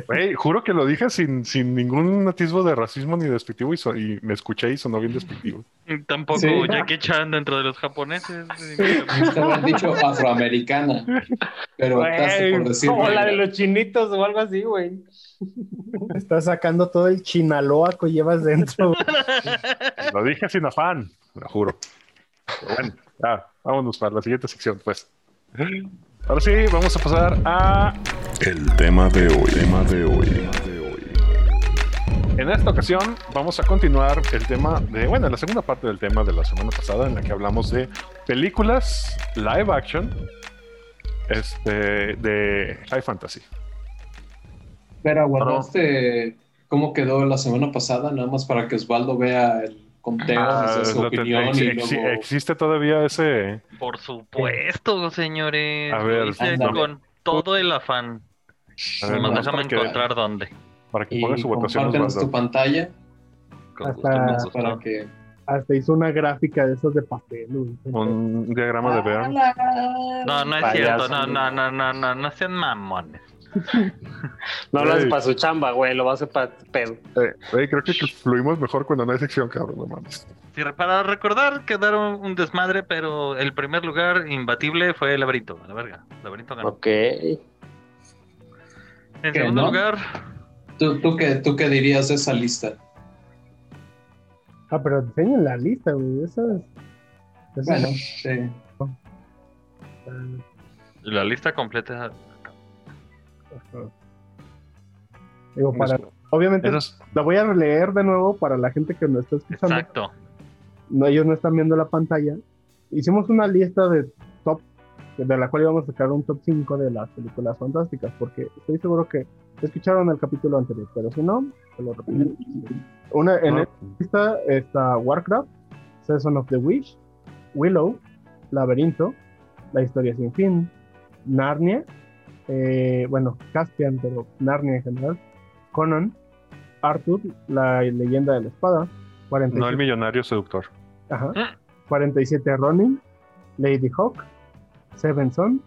Güey, juro que lo dije sin, sin ningún atisbo de racismo ni despectivo y, so- y me escuché y sonó bien despectivo. Tampoco Sí. Jackie Chan dentro de los japoneses. te habían dicho afroamericana. Pero casi por Güey, decir. como la de los chinitos o algo así, güey. Estás sacando todo el chinaloa que llevas dentro. Lo dije sin afán, lo juro. Pero bueno, ya, vámonos para la siguiente sección, pues. Ahora sí, vamos a pasar a El tema de hoy, tema de hoy. En esta ocasión vamos a continuar el tema de, bueno, la segunda parte del tema de la semana pasada en la que hablamos de películas live action este, de high fantasy. Pero aguardaste cómo quedó la semana pasada, nada más para que Osvaldo vea el conteo Ah, su opinión ex- y ex- luego. existe todavía ese... Por supuesto, señores. A ver, con todo el afán. A ver, Nomás déjame para que, encontrar dónde. para que ponga su votación. compártenos tu pantalla Hasta- para que. Hasta hizo una gráfica de esos de papel. Un diagrama de ver. No, no es Payaso. cierto. No, no, no, no, no, no sean mamones. No lo hace Güey. para su chamba, güey, lo va a hacer para pedo. Creo que fluimos mejor cuando no hay sección, cabrón, no mames. Sí, para recordar, quedaron un desmadre, pero el primer lugar imbatible fue el laberinto. a La verga. Laberinto ganó. Ok. En ¿Qué, segundo no? lugar, ¿Tú, tú, qué, ¿Tú qué dirías de esa lista? Ah, pero enseñen la lista, güey. Esa es. esa Bueno, es- sí. la lista completa. Ajá. Digo, para, Eso- obviamente eso es- la voy a leer de nuevo para la gente que nos está escuchando. Exacto. no, ellos no están viendo la pantalla. Hicimos una lista de de la cual íbamos a sacar un top 5 de las películas fantásticas, porque estoy seguro que escucharon el capítulo anterior, pero si no, se lo repito. Una, en Ah. esta lista está Warcraft, Season of the Wish, Willow, Laberinto, La Historia Sin Fin, Narnia, eh, bueno, Caspian, pero Narnia en general, Conan, Arthur, La Leyenda de la Espada, 47, No el millonario seductor. ajá, Mm. 47 Ronin, Lady Hawk, Seven Son,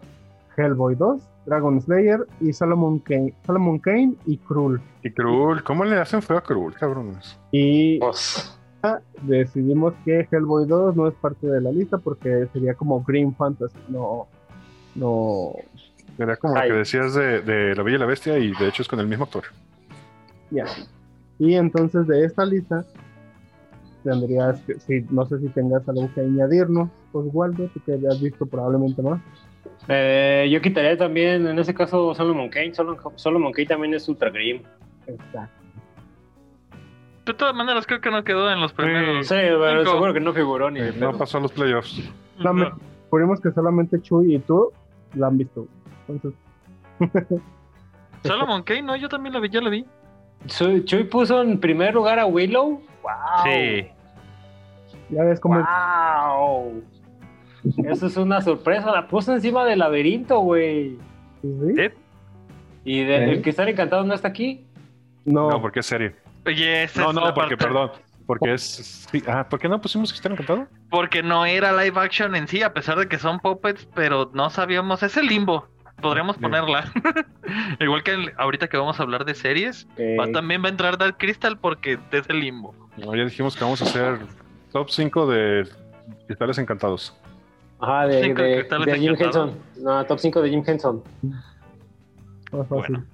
Hellboy 2, Dragon Slayer y Solomon Kane, Solomon Kane y Krull. Y Cruel, ¿cómo le hacen feo a Cruel, cabrones? Y Pues, decidimos que Hellboy 2 no es parte de la lista porque sería como Green Fantasy, no, no, Era como lo que decías de, de La Bella y la Bestia y de hecho es con el mismo actor. ya. Y entonces de esta lista tendrías que, si, no sé si tengas algo que añadirnos, Oswaldo, tú que has visto probablemente más. eh, yo quitaría también, en ese caso, Solomon Kane. Solomon, Solomon Kane también es Ultra Grim. Exacto. De todas maneras, creo que no quedó en los primeros. Sí, pero Cinco. seguro que no figuró ni Eh, no pasó a los playoffs. Dame- Recordemos que solamente Chuy y tú la han visto. Entonces, Solomon Kane, no, yo también la vi, ya la vi. Chuy puso en primer lugar a Willow. ¡Wow! Sí. Ya ves cómo ¡Wow! Eso es una sorpresa. La puso encima del laberinto, güey. ¿Sí? ¿Eh? Y de- ¿Eh? el que está encantado no está aquí. No, No, porque es serie. Oye, esa No, es no, la porque, parte- perdón. Porque es. sí, ah, ¿por qué no pusimos que están encantado? Porque no era live action en sí, a pesar de que son puppets, pero no sabíamos. Es el limbo. Podríamos Bien. ponerla. Igual que el- ahorita que vamos a hablar de series, Eh, va- también va a entrar Dark Crystal porque es el limbo. No, ya dijimos que vamos a hacer top 5 de cristales encantados. Ajá, de, Cinco de- cristales de Jim. Henson. No, top 5 de Jim Henson. más fácil. Bueno.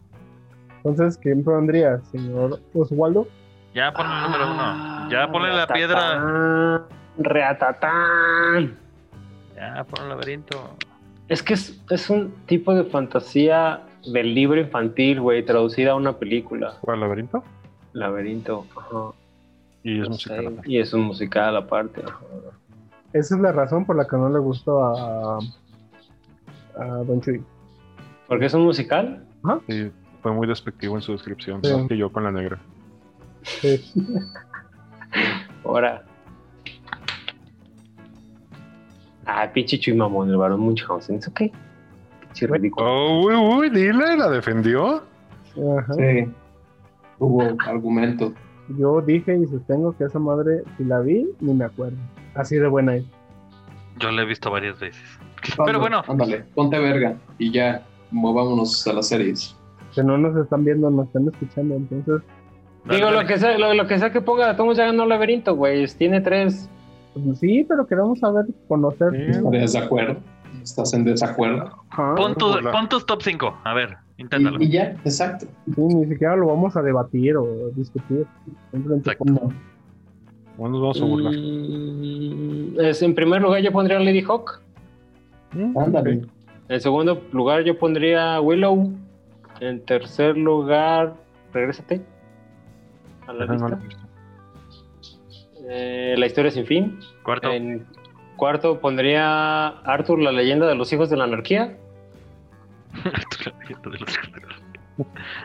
Entonces, ¿quién pondría, señor Oswaldo? Ya ponle el número uno. Ya ponle la piedra. piedra. Reatatán. Ya ponle el laberinto. Es que es, es un tipo de fantasía del libro infantil, güey, traducida a una película. ¿Cuál laberinto? Laberinto. Ajá. Y es musical. Y es un musical aparte. Esa es la razón por la que no le gustó a, a Don Chuy. ¿Porque es un musical? Sí, fue muy despectivo en su descripción. Sí. que yo con la negra. Sí. Ahora. Ah, pinche Chuy mamón, el varón Munchausen. ¿Eso qué? Pinche ridículo. Oh, uy, uy, dile, la defendió. Ajá. Sí. Hubo argumento. Yo dije y sostengo que esa madre, si la vi, ni me acuerdo. Así de buena es. Yo la he visto varias veces. Pero bueno, Ándale, ponte verga y ya, movámonos a las series. Que no nos están viendo, nos están escuchando. Entonces, Digo, lo que sea, lo, lo que sea que ponga, Tomos ya ganó el laberinto, güey. Tiene tres. pues, sí, pero queremos saber, conocer. Sí. ¿Estás de acuerdo? ¿Estás en desacuerdo? Pon, tu- pon tus top 5. A ver, inténtalo. Y, y ya, exacto. Sí, ni siquiera lo vamos a debatir o discutir. Simplemente Exacto. como- No nos vamos a burlar. Mm, es, en primer lugar, yo pondría a Lady Hawk. Mm, Ándale. En segundo lugar, yo pondría Willow. En tercer lugar, regrésate a la lista. Eh, la historia sin fin. Cuarto. En cuarto pondría Arthur, la leyenda de los hijos de la anarquía.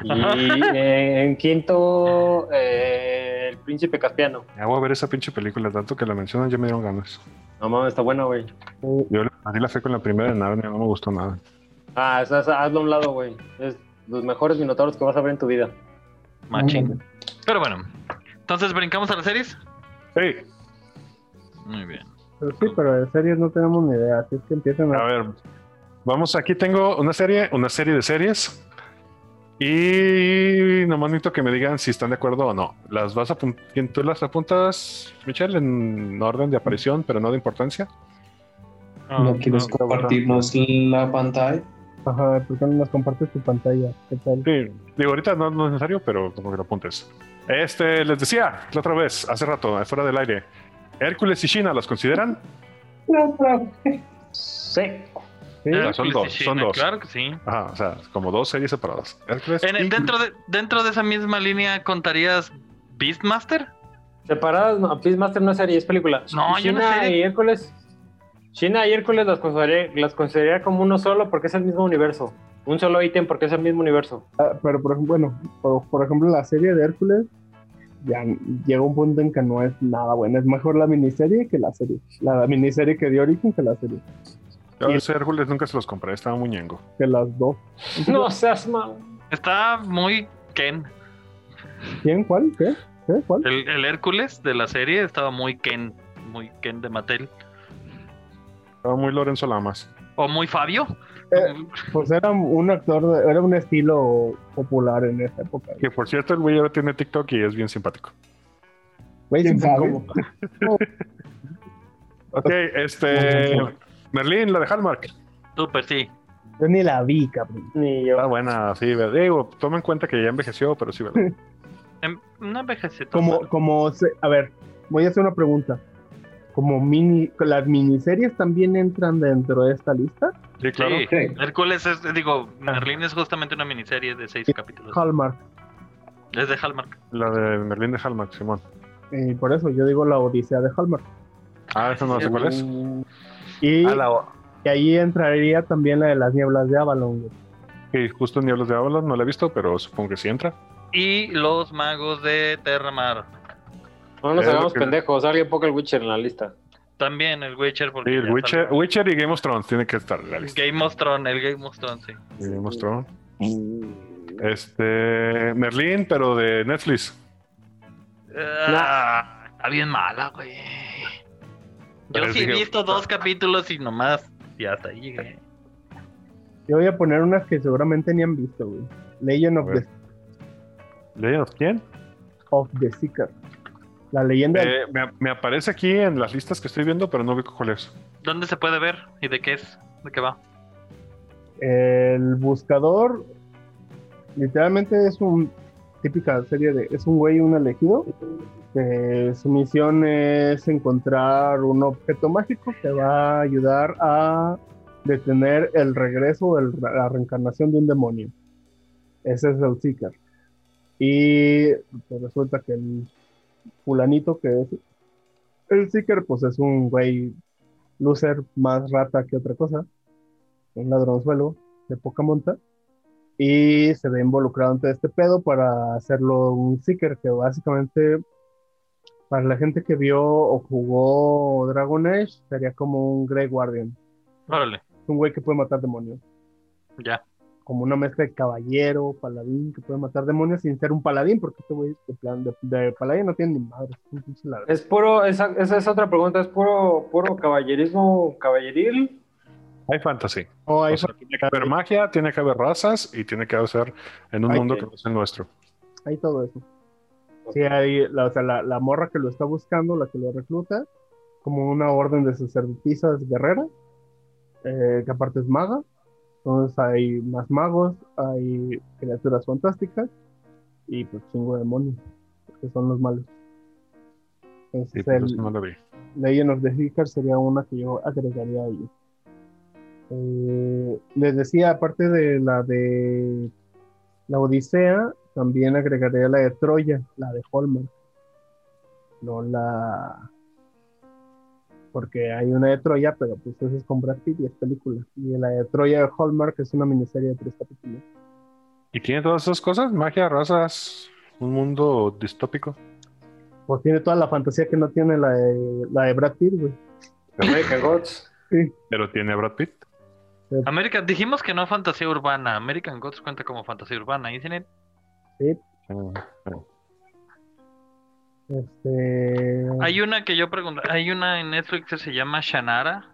Y eh, en quinto, eh, el príncipe Caspiano. Ya voy a ver esa pinche película, tanto que la mencionan ya me dieron ganas. No mames, está buena, güey. Yo le perdí la fe con la primera de Narnia, no me gustó nada. Ah, esa- esa- hazlo a un lado, güey. Es los mejores minotauros que vas a ver en tu vida. Machín. Pero bueno, entonces brincamos a las series. Sí, Muy bien. Pero sí, pero de series no tenemos ni idea. Así es que empiecen a a. ver, vamos, aquí tengo una serie, una serie de series. Y nomás necesito que me digan si están de acuerdo o no. Las vas a apun- ¿quién- tú las apuntas, Michelle, en orden de aparición, pero no de importancia. ¿No quieres no, compartirnos la pantalla? Ajá, ¿por qué no nos compartes tu pantalla? ¿Qué tal? Sí, digo, ahorita no, no es necesario, pero como que lo apuntes. Este, les decía la otra vez, hace rato, fuera del aire. Hércules y China, ¿los consideran? Sí. Sí, Ah, son dos, y son dos. Claro que sí. Ajá, o sea, como dos series separadas. Hércules En el- y- dentro, de, dentro de esa misma línea, ¿contarías Beastmaster? Separadas, no, Peacemaster no es serie, es película. No, yo no China sé. y Hércules. China y Hércules las consideraría, las consideraría como uno solo porque es el mismo universo. Un solo ítem porque es el mismo universo. Ah, pero por ejemplo, bueno, por, por ejemplo, la serie de Hércules ya llega un punto en que no es nada buena. Es mejor la miniserie que la serie. La miniserie que dio origen que la serie. Yo Y- ese Hércules nunca se los compré, estaba muy ñengo. Que las dos. No seas mal. Está muy Ken. ¿Quién? ¿Cuál? ¿Qué? ¿Qué? ¿Cuál? El, el Hércules de la serie estaba muy Ken. Muy Ken de Mattel. Estaba muy Lorenzo Lamas. O muy Fabio. Eh, Pues era un actor, de- era un estilo popular en esa época. Que por cierto, el güey ahora tiene TikTok y es bien simpático. Güey, como- Ok, este. Merlín, la de Hallmark. Súper, sí. Yo ni la vi, cabrón. Ni yo. Está buena, sí, ve- digo, toma en cuenta que ya envejeció, pero sí, ¿verdad? Em, Una envejeció Como, tanto. como, a ver, voy a hacer una pregunta. Como mini, las miniseries también entran dentro de esta lista. Sí, claro. Sí, Sí. Hércules es, digo, Merlín es justamente una miniserie de seis capítulos. Hallmark. Es de Hallmark. La de Merlín de Hallmark, Simón. Y por eso yo digo la Odisea de Hallmark. Ah, eso no sé cuál es. Y, Ah, la, ahí entraría también la de las nieblas de Avalon. güey. sí, justo en Diablos de Avalon, no la he visto, pero supongo que sí entra. Y los magos de Terramar. No nos lo hagamos que- pendejos. Alguien ponga el Witcher en la lista. También el Witcher. Porque Sí, el Witcher, salió. Witcher y Game of Thrones tiene que estar en la lista. Game of Thrones, el Game of Thrones, sí. Game of Thrones. Este. Merlín, pero de Netflix. Ah, está bien mala, güey. Yo sí he visto dos capítulos y nomás. Y hasta ahí llegué. Yo voy a poner unas que seguramente ni han visto, güey. Legend of the, ¿Legend of quién? of the Seeker. La leyenda del- Eh, me, me aparece aquí en las listas que estoy viendo, pero no veo cuál es. ¿Dónde se puede ver? ¿Y de qué es? ¿De qué va? El buscador literalmente es un típica serie de es un güey un elegido que su misión es encontrar un objeto mágico que va a ayudar a detener el regreso el- la reencarnación de un demonio. Ese es el Seeker. Y pues, resulta que el fulanito que es el Seeker pues es un güey loser más rata que otra cosa un ladronzuelo de poca monta y se ve involucrado en todo este pedo para hacerlo un Seeker que básicamente para la gente que vio o jugó Dragon Age sería como un Grey Guardian Órale, un güey que puede matar demonios ya. como una mezcla de caballero, paladín que puede matar demonios sin ser un paladín porque este güey de plan de, de paladín no tiene ni madre es un pinche ladrón. Es puro, esa, esa es otra pregunta. ¿Es puro, puro caballerismo caballeril? Hay fantasy. Oh, hay O sea, tiene que haber magia, tiene que haber razas y tiene que ser en un mundo que no es el nuestro. hay todo eso. Sí, hay, la, o sea, la, la morra que lo está buscando, la que lo recluta, como una orden de sacerdotisas guerreras, eh, que aparte es maga. Entonces hay más magos, hay criaturas fantásticas y pues chingo de demonios, que son los malos. Entonces, Sí, pues el no lo vi. Legend of the Seeker sería una que yo agregaría ahí. Eh, les decía, aparte de la de la Odisea, también agregaría la de Troya, la de Hallmark. No la. Porque hay una de Troya, pero pues esa es con Brad Pitt y es película. Y la de Troya de Hallmark es una miniserie de tres capítulos. ¿Y tiene todas esas cosas? Magia, razas, un mundo distópico. Pues tiene toda la fantasía que no tiene la de, la de Brad Pitt, güey. American Gods. Pero tiene a Brad Pitt. América, dijimos que no fantasía urbana. American Gods cuenta como fantasía urbana, ¿isn't it? Este. Hay una que yo pregunto, hay una en Netflix que se llama Shannara.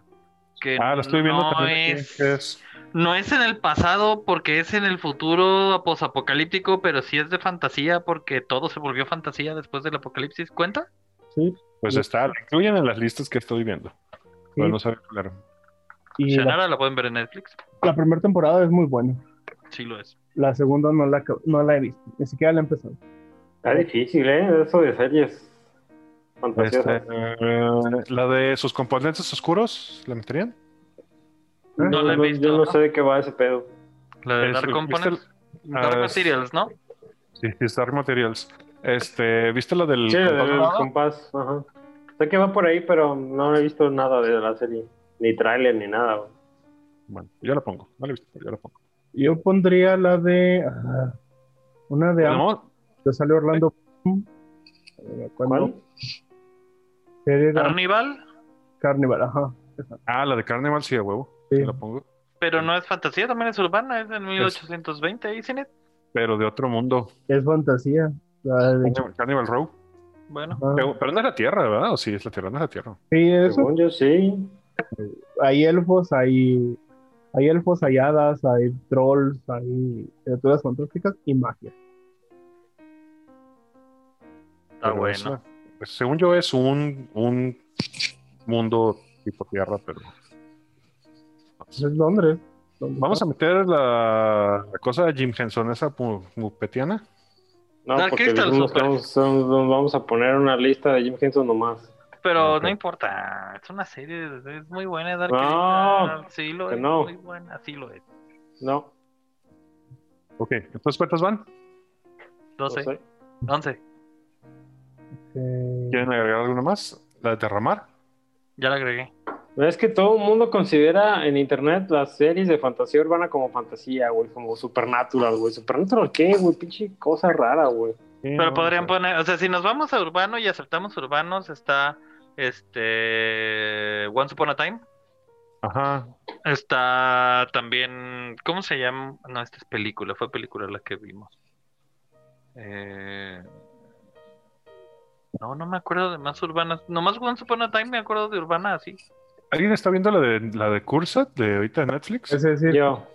Que Ah, la estoy viendo no también. es, que es- no es en el pasado porque es en el futuro posapocalíptico, pero sí es de fantasía porque todo se volvió fantasía después del apocalipsis. ¿Cuenta? Sí, Pues Sí. está, la incluyen en las listas que estoy viendo. Pero no sabe claro. y la, Shannara la pueden ver en Netflix. la primera temporada es muy buena. Sí lo es. La segunda no la, no la he visto, ni siquiera la he empezado. Está difícil, ¿eh? Eso de series Este, fantasiosas. eh, la de sus componentes oscuros, ¿la meterían? No la he visto, yo no ¿no? sé de qué va ese pedo. La de Es- Dark ¿viste Components. Dark ah, Materials, ¿no? Sí, sí, es Dark Materials. Este, ¿viste lo del Sí, compás del dorado? compás. Ajá. Sé que va por ahí, pero no he visto nada de la serie. Ni tráiler ni nada. güey. Bueno, yo la pongo. No la he visto, pero yo la pongo. Yo pondría la de. ah, una de Am- No, que sale Orlando. Eh, ¿cuándo? ¿Cuál? Carnival, Carnival, ajá. esa, ah, la de Carnival sí, a huevo. sí. La pongo. pero no es fantasía, también es urbana, es en 1820, ahí Cinet. Pero de otro mundo. Es fantasía. La de- Carnival, Carnival Row. Bueno, ah, Pero, pero no es la Tierra, ¿verdad? ¿O sí es la Tierra? No es la Tierra. sí, eso. Según yo, sí. Hay elfos, hay, hay elfos, hay hadas, hay trolls, hay criaturas fantásticas y magia. está Pero bueno. pues, según yo es un, un mundo tipo Tierra, pero... Es Londres. ¿Dónde Vamos a meter la, la cosa de Jim Henson, esa mupetiana. No, Dark porque Crystal dijimos que Super. vamos, son- nos vamos a poner una lista de Jim Henson nomás. Pero Ok. no importa, es una serie, es muy buena. Dark No, sí lo es, no. muy buena, sí lo es. No, Ok, entonces ¿cuántas van? 12, no sé. 11, Eh, ¿Quieren agregar alguna más? ¿La de Derramar? ya la agregué. Es que todo el mundo considera en internet las series de fantasía urbana como fantasía, güey, como Supernatural, güey. ¿Supernatural qué, güey? Pinche cosa rara, güey. Pero podrían poner, o sea, si nos vamos a urbano y aceptamos urbanos, está este Once Upon a Time. Ajá. Está también, ¿cómo se llama? No, esta es película, fue película la que vimos. Eh, No, no me acuerdo de más urbanas. Nomás Once Upon a Time me acuerdo de urbana así. ¿Alguien está viendo la de la de Cursat de ahorita de Netflix? es decir, Yo,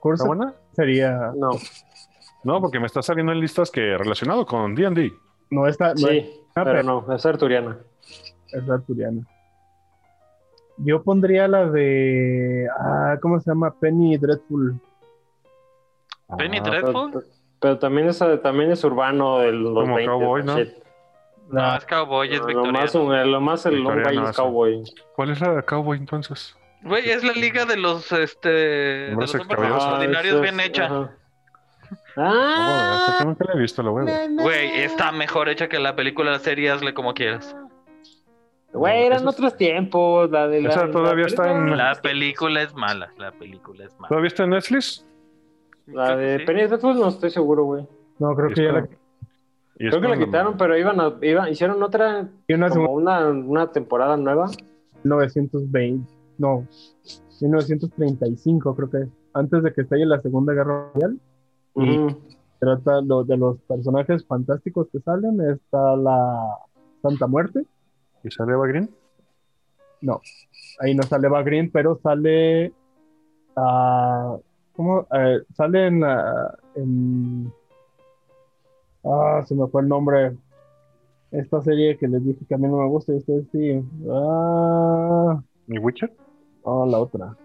curso ¿Está buena? sería. no. No, porque me está saliendo en listas que relacionado con D&D. No está. No Sí, Ah, pero- no, es arturiana. Es arturiana. Yo pondría la de. Ah, ¿Cómo se llama? Penny Dreadful. Penny Ah, Dreadful. Pero, pero también, es, también es urbano de los Como 20, cowboy, ¿no? shit. No, La- es cowboy, es No, victoriano. Lo más, lo más el es cowboy. ¿Cuál es la de Cowboy entonces? Güey, es la liga de los, este, de los Hombres extraordinarios eso bien es- hecha. ajá. Ah, esta nunca la he visto, la huevo. Güey, está mejor hecha que la película, la serie, hazle como quieras. Güey, eran es- otros tiempos. La de la, Esa todavía la está película- en- La película es mala, la película es mala. ¿Todavía está en Netflix? La de sí. Penny Dreadful no estoy seguro, güey. No, creo que ya la. Creo que la quitaron, pero iban a, iban, hicieron otra, Y una como una, una temporada nueva. 1920. No. 1935, creo que es. Antes de que estalle la Segunda Guerra Mundial. Y- Ujú. Trata lo, de los personajes fantásticos que salen. Está la Santa Muerte. ¿Y sale Eva Green? No, ahí no sale Eva Green, pero sale. ah, ¿Cómo? Eh, sale en, ah, en. Ah, se me fue el nombre. Esta serie que les dije que a mí no me gusta y ustedes sí. Ah, ¿Y Witcher? no, la otra.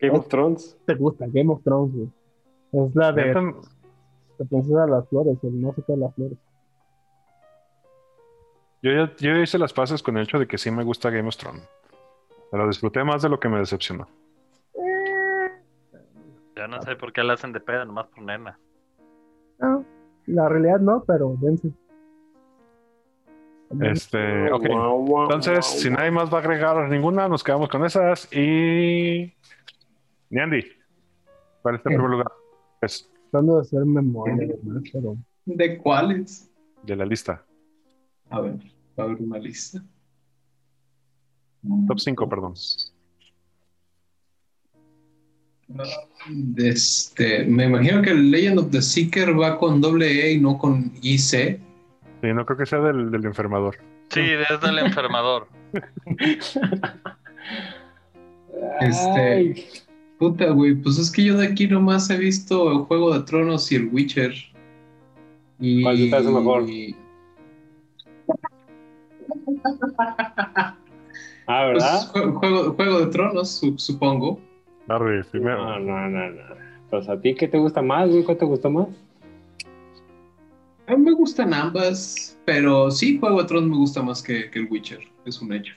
Game of Thrones. ¿Te gusta? Game of Thrones, güey. Es la de la princesa de las flores, el no sé qué de las flores. Yo ya, yo ya hice las paces con el hecho de que sí me gusta Game of Thrones. Pero disfruté más de lo que me decepcionó. Ya no sé por qué la hacen de pedo, nomás por nena. No, la realidad no, pero dense. Este, ok. Entonces, si nadie más va a agregar ninguna, nos quedamos con esas. Y. Niandi, ¿cuál es el ¿Qué? primer lugar? Es Tratando de hacer memoria, pero ¿De cuáles? de la lista. A ver, va a haber una lista. Top 5, perdón. Este, me imagino que el Legend of the Seeker va con doble E y no con IC. Sí, no creo que sea del, del enfermador. Sí, es del enfermador. Este, puta, güey, pues es que yo de aquí nomás he visto el Juego de Tronos y el Witcher. Y... ¿Cuál te parece mejor? Ah, Pues, ¿verdad? jue- juego, Juego de Tronos, su- supongo. Arre, primero. No, no, no, no. Pues a ti, ¿qué te gusta más, güey? ¿Cuál te gusta más? A mí me gustan ambas, pero sí, Juego de Tronos me gusta más que, que el Witcher, es un hecho.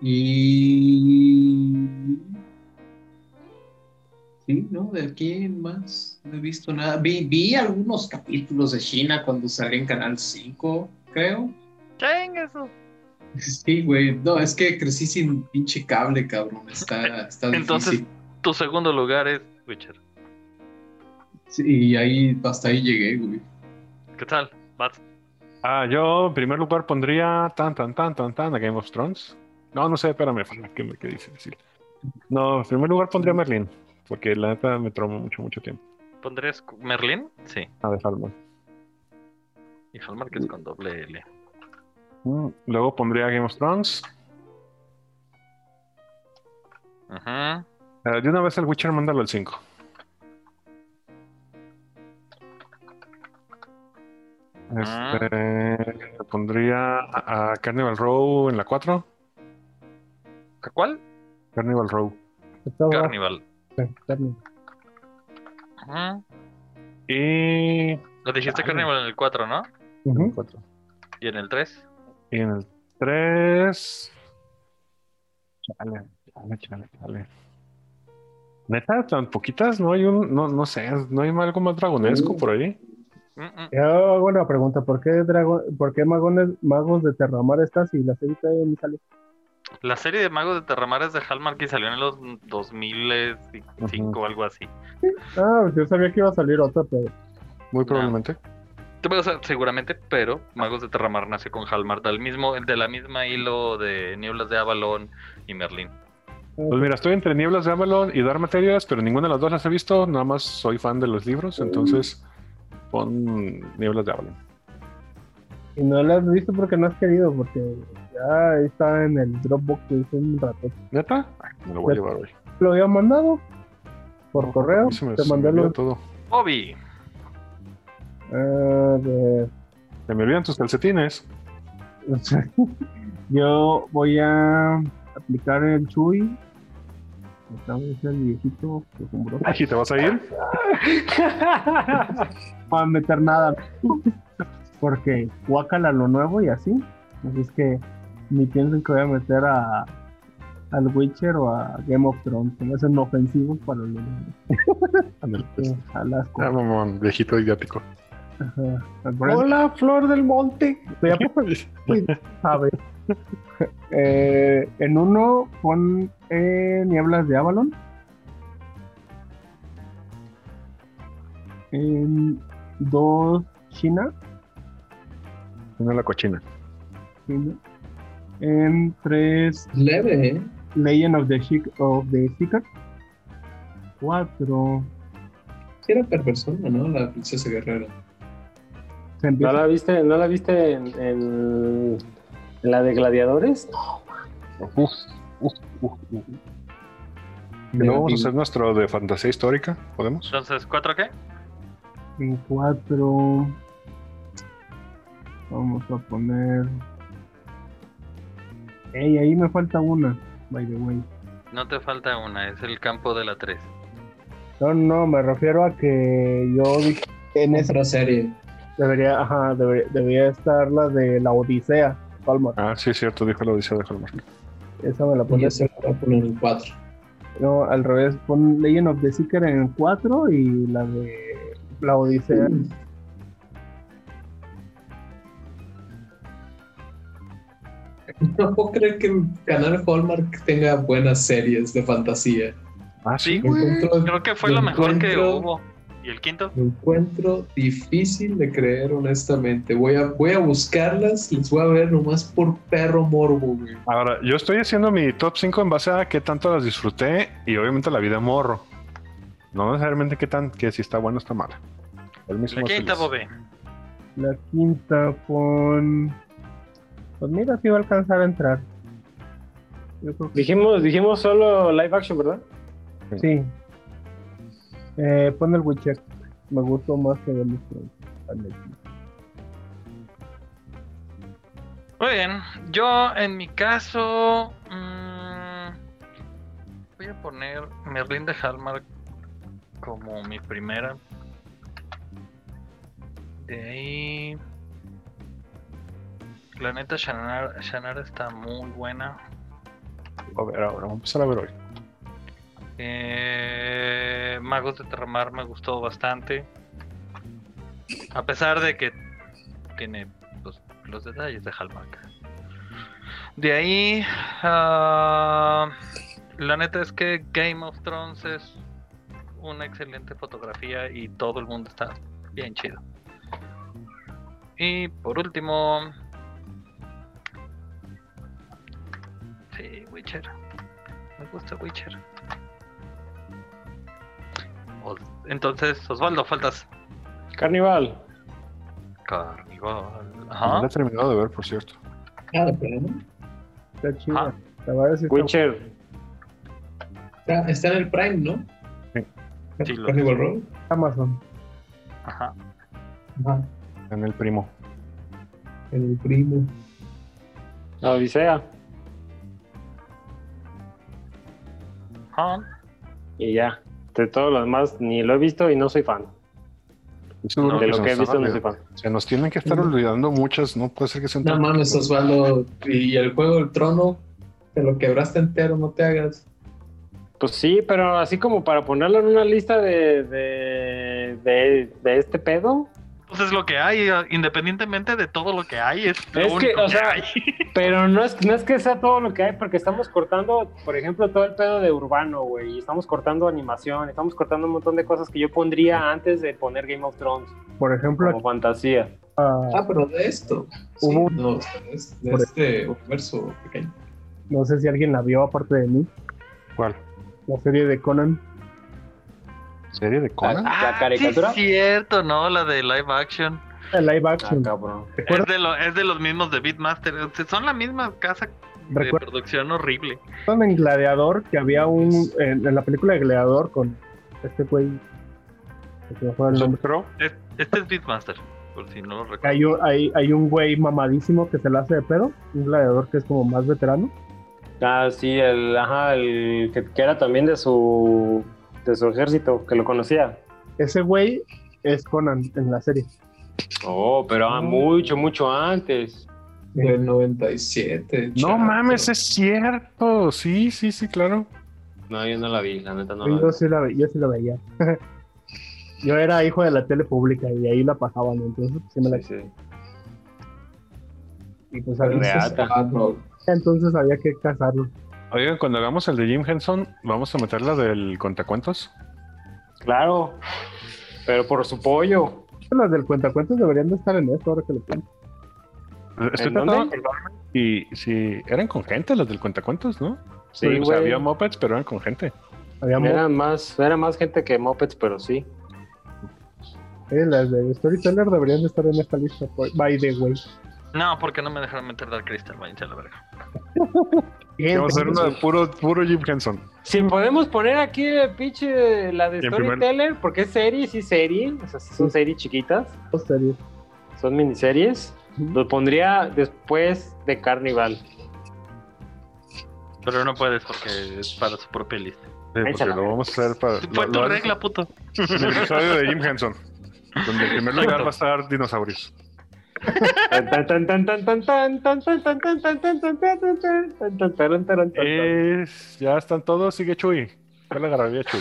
Y... Sí, ¿no? De aquí más no he visto nada. Vi, vi algunos capítulos de China cuando salí en Canal 5, creo. Eso. Sí, güey. No, es que crecí sin pinche cable, cabrón. Está, está Entonces, difícil. tu segundo lugar es Witcher. Sí, y ahí, hasta ahí llegué, güey. ¿Qué tal? Bats? Ah, yo en primer lugar pondría tan, tan, tan, tan, tan a Game of Thrones. No, no sé, espérame, ¿qué, me- qué dice decir? No, en primer lugar pondría Merlin, porque la neta me traumó mucho, mucho tiempo. ¿Pondrías Merlin? Sí. A ver, Hallmark. Y Hallmark es con doble L. Mm, Luego pondría Game of Thrones. Ajá. Eh, de una vez el Witcher, mándalo al 5. Este, pondría a a Carnival Row en la 4. ¿A ¿Cuál? Carnival Row. Carnival. Carnival. Ajá. Y. Lo dijiste. Carnival en el 4, ¿no? Ujú. cuatro. ¿Y en el 3? Y en el 3. Chale, chale, chale, chale. Neta, tan poquitas, no hay un, no, no sé, no hay algo más dragonesco por ahí. Yo hago una pregunta, ¿por qué, drago- por qué magones, magos de Terramar estás y la serie todavía ni sale? La serie de Magos de Terramares de Hallmark y salió en los 2005 o algo así. Ah, pues yo sabía que iba a salir otra, pero Muy probablemente. O sea, seguramente, pero Magos de Terramar nació con Hallmark, del mismo, de la misma hilo de Nieblas de Avalon y Merlin. Pues mira, estoy entre Nieblas de Avalon y Dark Materials, pero ninguna de las dos las he visto. Nada más soy fan de los libros, entonces pon Nieblas de Avalon. y no la has visto porque no has querido, porque ya está en el Dropbox que hice un rato. ¿Neta? Ay, me lo voy a llevar hoy. Lo había mandado por correo, me, te mandé todo. Obi, Ah, de- Se me olvidan tus calcetines. Yo voy a aplicar el Chuy. Estamos el viejito ¿te vas a ir? No a meter nada. Porque guácala lo nuevo y así. Así es que ni piensen que voy a meter a al Witcher o a Game of Thrones. Me hacen ofensivos para los pues. a las Ah, mamón, viejito idiático. Hola, Flor del Monte. Sabe. Eh, en uno pon eh, Nieblas de Avalon. En dos China. Una la cochina. China. En tres Leve, ¿eh? Legend of the, Chic of the Seeker. Cuatro. Era perversona, ¿no? La princesa guerrera. ¿No la viste, ¿no la viste en, en- en la de Gladiadores? Uf, uf, uf, uf. Luego vamos a hacer nuestro de fantasía histórica. ¿Podemos? entonces, ¿cuatro qué? En cuatro. Vamos a poner. Ey, ahí me falta una, by the way. No te falta una, es el campo de la 3. No, no, me refiero a que yo dije en esa Otra serie. Debería, ajá, debería, debería estar la de la Odisea, Palma. Ah, sí, es cierto, dijo la Odisea de Hallmark. Esa me la Y pones. ese lo voy a poner en cuatro. No, al revés, pon Legend of the Seeker en 4 y la de la Odisea. No puedo creer que el canal Hallmark tenga buenas series de fantasía. Ah, Sí, güey. Creo que fue lo mejor que hubo. ¿Y el quinto? Encuentro difícil de creer, honestamente. Voy a, voy a buscarlas, les voy a ver nomás por perro morbo, güey. Ahora, yo estoy haciendo mi top 5 en base a qué tanto las disfruté y obviamente la vida morro. No necesariamente qué tan, que si está bueno o está mala. El mismo La quinta. Bobe. La quinta con. Pues mira, si va a alcanzar a entrar. Yo creo que Dijimos, dijimos solo live action, ¿verdad? sí. Eh, pon el Witcher. Me gustó más que Game. Muy bien. Yo, en mi caso, mm, voy a poner Merlin de Hallmark como mi primera. De ahí. La neta, Shannara está muy buena. A ver, ahora vamos a empezar a ver hoy. Eh, Magos de Terramar me gustó bastante. A pesar de que tiene los, los detalles de Hallmark. De ahí, ah, la neta es que Game of Thrones es una excelente fotografía y todo el mundo está bien chido. Y por último, sí, Witcher. Me gusta Witcher. Entonces, Osvaldo, faltas Carnival. Carnival. No Ajá. la he terminado de ver, por cierto. Ah, de plano. Está chido. Ah. Witcher. Está, está en el Prime, ¿no? Sí. Sí, Carnival Row. Amazon. Ajá. Ajá. En el primo. El primo. La Odisea. Ajá. Y ya. De todo lo demás ni lo he visto y no soy fan. No, De lo que he visto no soy fan. Se nos tienen que estar olvidando muchas, no puede ser que sean No tan- mames, Osvaldo. Y el juego del trono, te lo quebraste entero, no te hagas. Pues sí, pero así como para ponerlo en una lista de, de, de, de este pedo. Pues es lo que hay, eh, independientemente de todo lo que hay, es lo Es que, único o sea, hay. Pero no es, no es que sea todo lo que hay, porque estamos cortando, por ejemplo, todo el pedo de urbano, güey. y Estamos cortando animación, estamos cortando un montón de cosas que yo pondría antes de poner Game of Thrones Por ejemplo, como fantasía. ah, Ah, pero de esto. Sí, Hubo- no, es de este universo pequeño. no sé si alguien la vio aparte de mí, ¿Cuál? la serie de Conan. ¿Serie de Conan? ¿La caricatura? Sí, es cierto, ¿no? La de live action. El live Ah, action. cabrón. Es de, lo- es de los mismos de Beatmaster. sea, Son la misma casa de Recuerda- producción horrible. en Gladiador que había un. En, en la película de Gladiador con este güey. Es- Este es Beatmaster, por si no lo recuerdo. Hay un, hay, hay un güey mamadísimo que se la hace de pedo. Un gladiador que es como más veterano. Ah, sí, el, ajá, el que, que era también de su, de su ejército, que lo conocía. Ese güey es Conan en la serie. Oh, pero ah, mucho, mucho antes. Del 97. No chato. mames, es cierto. Sí, sí, sí, claro. No, yo no la vi, la neta no la yo, vi. sí la, ve- yo sí la veía. yo era hijo de la tele pública y ahí la pasaban. Entonces, sí me la Sí, sí. y pues había-. Ah, no. entonces había que casarlo. Oigan, cuando hagamos el de Jim Henson, ¿vamos a meter la del contacuentos? Claro, pero por su pollo. Las del cuentacuentos deberían de estar en esto ahora que lo pienso. Estoy ¿En tratando Y si eran con gente las del cuentacuentos, ¿no? Sí, o sea, había mopeds, pero eran con gente. Había Era más, era más gente que Muppets, pero sí. eh, las de Storyteller deberían de estar en esta lista. By the way. No, porque no me dejaron meter Dark Crystal, váyanse a la verga. Vamos a hacer una de puro, puro Jim Henson. Si podemos poner aquí el pinche la de Storyteller, porque es serie, sí serie, o sea, sí son series chiquitas, Dos series. son miniseries. Lo pondría después de Carnival. Pero no puedes porque es para su propia lista. Sí, porque lo vamos a hacer para. Fue lo- tu lo- regla, puto. El episodio de Jim Henson. Donde en primer lugar va a estar dinosaurios. Es- ya están todos, sigue Chuy. ¿Cuál le agarraría a Chuy?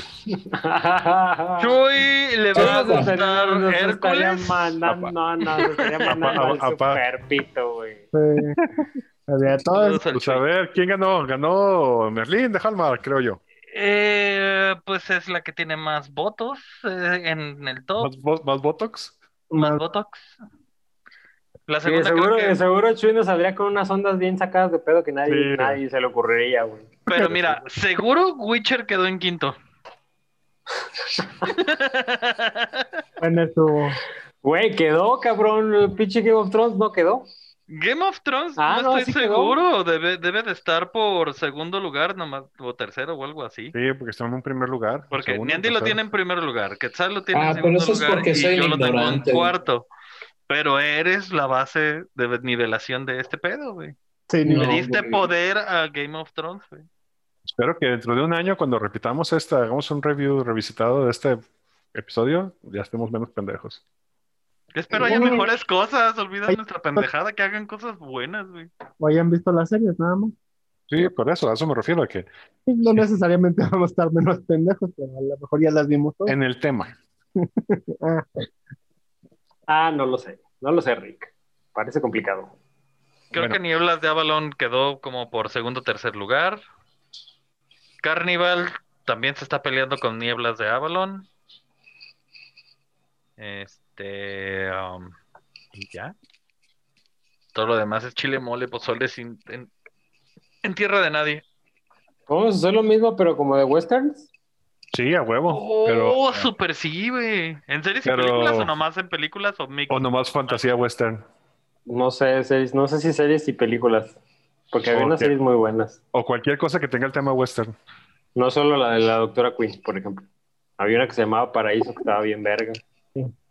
Chuy, le va a gustar nos Hércules. mandando- No, no, nos estaría mandando al apa- apa. super pito, güey. Al Pues a ver, ¿quién ganó? Ganó Merlín de Hallmark, creo yo. Eh, pues es la que tiene más votos eh, en el top, ¿Más, más Botox? más más- Botox. La Sí, segunda seguro, creo que... seguro Chuy nos saldría con unas ondas bien sacadas de pedo que nadie, Sí. nadie se le ocurriría, güey. Pero mira, seguro Witcher quedó en quinto. Bueno, estuvo. Güey, quedó, cabrón. El pinche Game of Thrones no quedó. Game of Thrones, Ah, no no, estoy sí seguro. Debe, debe de estar por segundo lugar, nomás, o tercero o algo así. Sí, porque están en un primer lugar. Porque segundo, Niandy lo tiene en primer lugar, Quetzal lo tiene Ah, en pero segundo eso es lugar porque y soy yo lo tengo en ignorante. cuarto. Pero eres la base de nivelación de este pedo, güey. Sí, ni No, Le diste güey. poder a Game of Thrones, güey. Espero que dentro de un año, cuando repitamos esta, hagamos un review revisitado de este episodio, ya estemos menos pendejos. Yo espero haya mejores cosas, olvida Ay, nuestra pendejada, que hagan cosas buenas, güey. O hayan visto las series, nada más. Sí, por eso, a eso me refiero, a que No necesariamente vamos a estar menos pendejos, pero a lo mejor ya las vimos todas. en el tema. Ah, Ah, no lo sé. No lo sé, Rick. Parece complicado. Creo Bueno. que Nieblas de Avalon quedó como por segundo o tercer lugar. Carnival también se está peleando con Nieblas de Avalon. Este. um, ¿y ya? Todo lo demás es chile, mole, pozole sin, en, en tierra de nadie. Vamos a hacer lo mismo, pero como de westerns. Sí, a huevo. Oh, pero, super sí, güey. ¿En series y películas o nomás en películas o mix? o nomás fantasía western. No sé, series, no sé si series y películas. Porque había unas series muy buenas. O cualquier cosa que tenga el tema western. No solo la de la doctora Queen, por ejemplo. Había una que se llamaba Paraíso que estaba bien verga.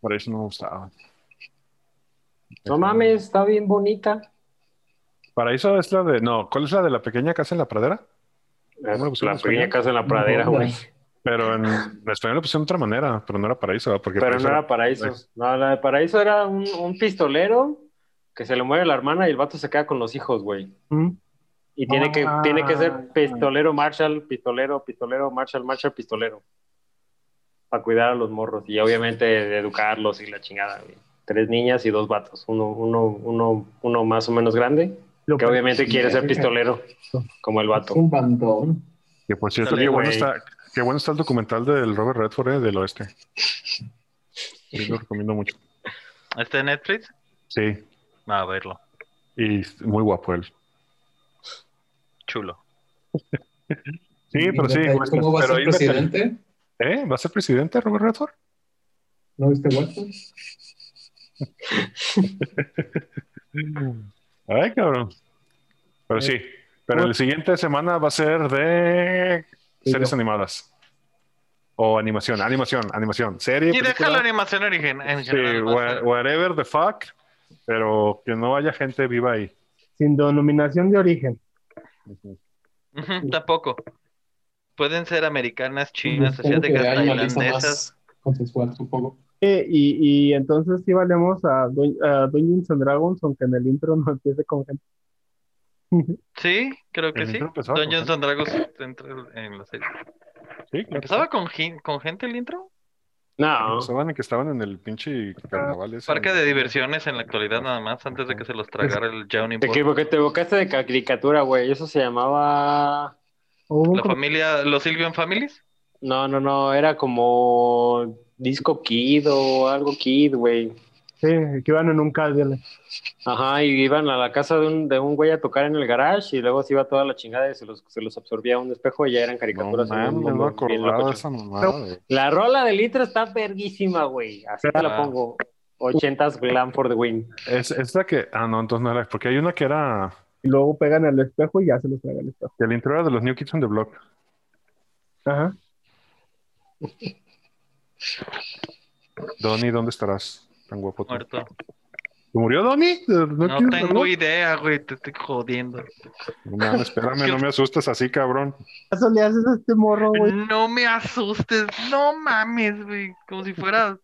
Por eso no me gustaba. No mames, está bien bonita. Paraíso es la de. No, ¿cuál es la de la pequeña casa en la pradera? La, pequeña casa en la pradera, No, güey. Pero en, en español lo pusieron de otra manera, pero no era paraíso, ¿verdad? porque Pero paraíso no era Paraíso. No, la de Paraíso era un, un pistolero que se le muere la hermana y el vato se queda con los hijos, güey. mm. Y tiene que, Ah. tiene que ser pistolero, Marshall, pistolero, pistolero, Marshall, Marshall, pistolero. Para cuidar a los morros y obviamente educarlos y la chingada, güey. Tres niñas y dos vatos. Uno, uno, uno, uno más o menos grande, Lo que obviamente quiere ser pistolero, como el vato. Es un bandón. Que por cierto, Dale, qué bueno, está, qué bueno está el documental del Robert Redford eh, del oeste. Sí, lo recomiendo mucho. ¿Este de Netflix? Sí, Va a verlo. y muy guapo él. Chulo. Sí, pero sí. ¿Y ¿Cómo va a ser presidente? ¿Eh? ¿Va a ser presidente Robert Redford? ¿No viste Watson? Ay, cabrón. Pero sí, pero el siguiente semana va a ser de series yo. animadas. O animación, animación, animación. Serie, Y película, deja la animación origen en sí, general. whatever the fuck, pero que no haya gente viva ahí. Sin denominación de origen. Tampoco. Pueden ser americanas, chinas, asiáticas, tailandesas. consensual, supongo. Eh, y, y entonces sí valemos a, Dun- a Dungeons and Dragons, aunque en el intro no empiece con gente. Sí, creo que El sí. Dungeons and Dragons entra en la serie. Sí, claro. ¿Empezaba con, gen- con gente el intro? No, Estaban que estaban en el pinche carnaval ese. Parque de diversiones en la actualidad nada más, antes de que se los tragara el Johnny te equivoqué, te evocaste de caricatura, güey. Eso se llamaba. Un La familia, los Sylvian Families. No, no, no, era como Disco Kid o algo Kid, güey. Sí, que iban en un cable. Ajá, y iban a la casa de un, de un güey a tocar en el garage y luego se iba toda la chingada y se los, se los absorbía un espejo y ya eran No caricaturas. mames, no me de esa mamada. La rola del litro está verguísima, güey. Así te la Ah. pongo. 80s Glam for the Win. Es, es la que. Ah, no, entonces no era. Porque hay una que era. Y luego pegan el espejo y ya se los traga el espejo. El intro era de los New Kids on the Block. Ajá. Donnie, ¿dónde estarás? Tan guapo. Muerto. ¿Se murió Donnie? ¿No, tengo idea, güey, te estoy jodiendo. No espérame, no me asustes así, cabrón. Eso le haces a este morro, güey. No me asustes, no mames, güey. Como si fuera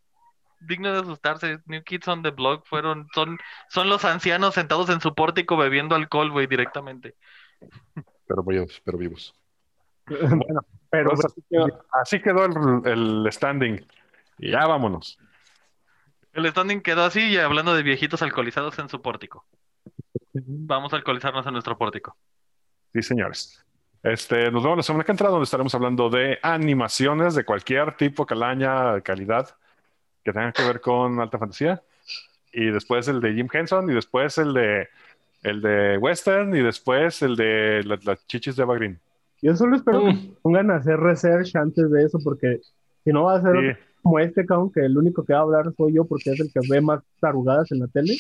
digno de asustarse. New Kids on the Block fueron, son, son los ancianos sentados en su pórtico bebiendo alcohol, güey, directamente. Pero vivos, pero vivos. bueno, pero Pues así, quedó, así quedó el, el standing. Y ya vámonos. El standing quedó así y hablando de viejitos alcoholizados en su pórtico. Vamos a alcoholizarnos en nuestro pórtico. Sí, señores. Este, nos vemos la semana que entra, donde estaremos hablando de animaciones de cualquier tipo, calaña, calidad, que tengan que ver con alta fantasía. Y después el de Jim Henson, y después el de el de Western, y después el de la- las chichis de Eva Green. yo solo espero que Mm. pongan a hacer research antes de eso, porque si no va a ser Sí, como este cabrón, que el único que va a hablar soy yo, porque es el que ve más tarugadas en la tele.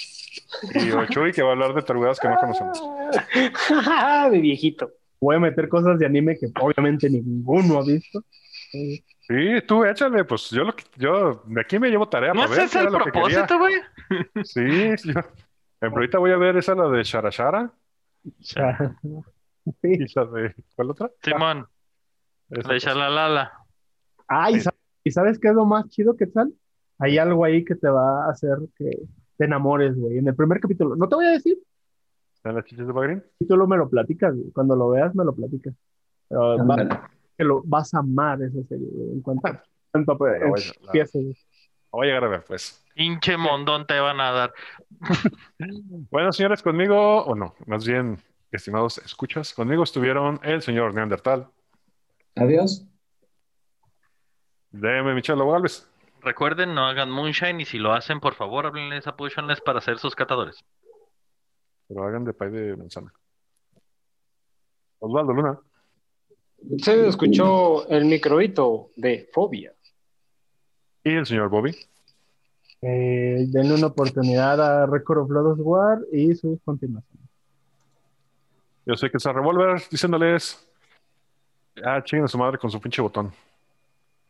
y Ochuy, que va a hablar de tarugadas que no conocemos. de viejito. Voy a meter cosas de anime que obviamente ninguno ha visto. Sí, tú échale, pues yo lo que, yo de aquí me llevo tarea ¿No es ese era el propósito, güey? Sí, yo. Pero ahorita voy a ver esa la de Shara Shara sí. y la de ¿cuál otra? Simón, Esa de cosa. Shalalala. Ah, ¿y sabes, ¿y sabes qué es lo más chido, Quetzal? Hay algo ahí que te va a hacer que te enamores, güey. En el primer capítulo, no te voy a decir, ¿Están las chichas de Bagrín? Y tú lo me lo platicas, güey. Cuando lo veas, me lo platicas. Pero va- que lo vas a amar esa serie, güey. En cuanto, en cuanto pues, voy a llegar a ver, pues. Pinche mondón te van a dar. Bueno, señores, conmigo, o no, más bien, estimados escuchas, conmigo estuvieron el señor Neandertal, Adiós. DM Michelo Galvez, Recuerden, no hagan moonshine y si lo hacen, por favor, háblenles a Potionless para ser sus catadores. pero hagan de pay de manzana. Osvaldo Luna, Se escuchó el microhito de Fobia. y el señor Bobby. Eh, denle una oportunidad a Record of Blood War y sus continuaciones. Yo soy que está Revolver diciéndoles, ah, chinguen a su madre con su pinche botón.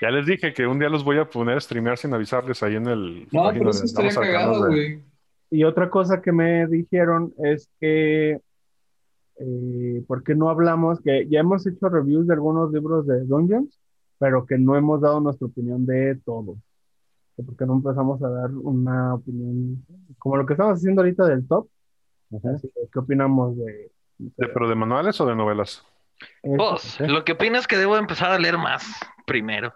Ya les dije que un día los voy a poner a streamear sin avisarles ahí en el. No, pero eso estaría cagado, de- güey. Y otra cosa que me dijeron es que, eh, ¿por qué no hablamos? Que ya hemos hecho reviews de algunos libros de Dungeons, pero que no hemos dado nuestra opinión de todo. ¿Por qué no empezamos a dar una opinión, como lo que estamos haciendo ahorita del top? Así ¿Qué opinamos de, ¿De- ¿Pero de manuales o de novelas? Vos, lo que opinas es que debo empezar a leer más primero.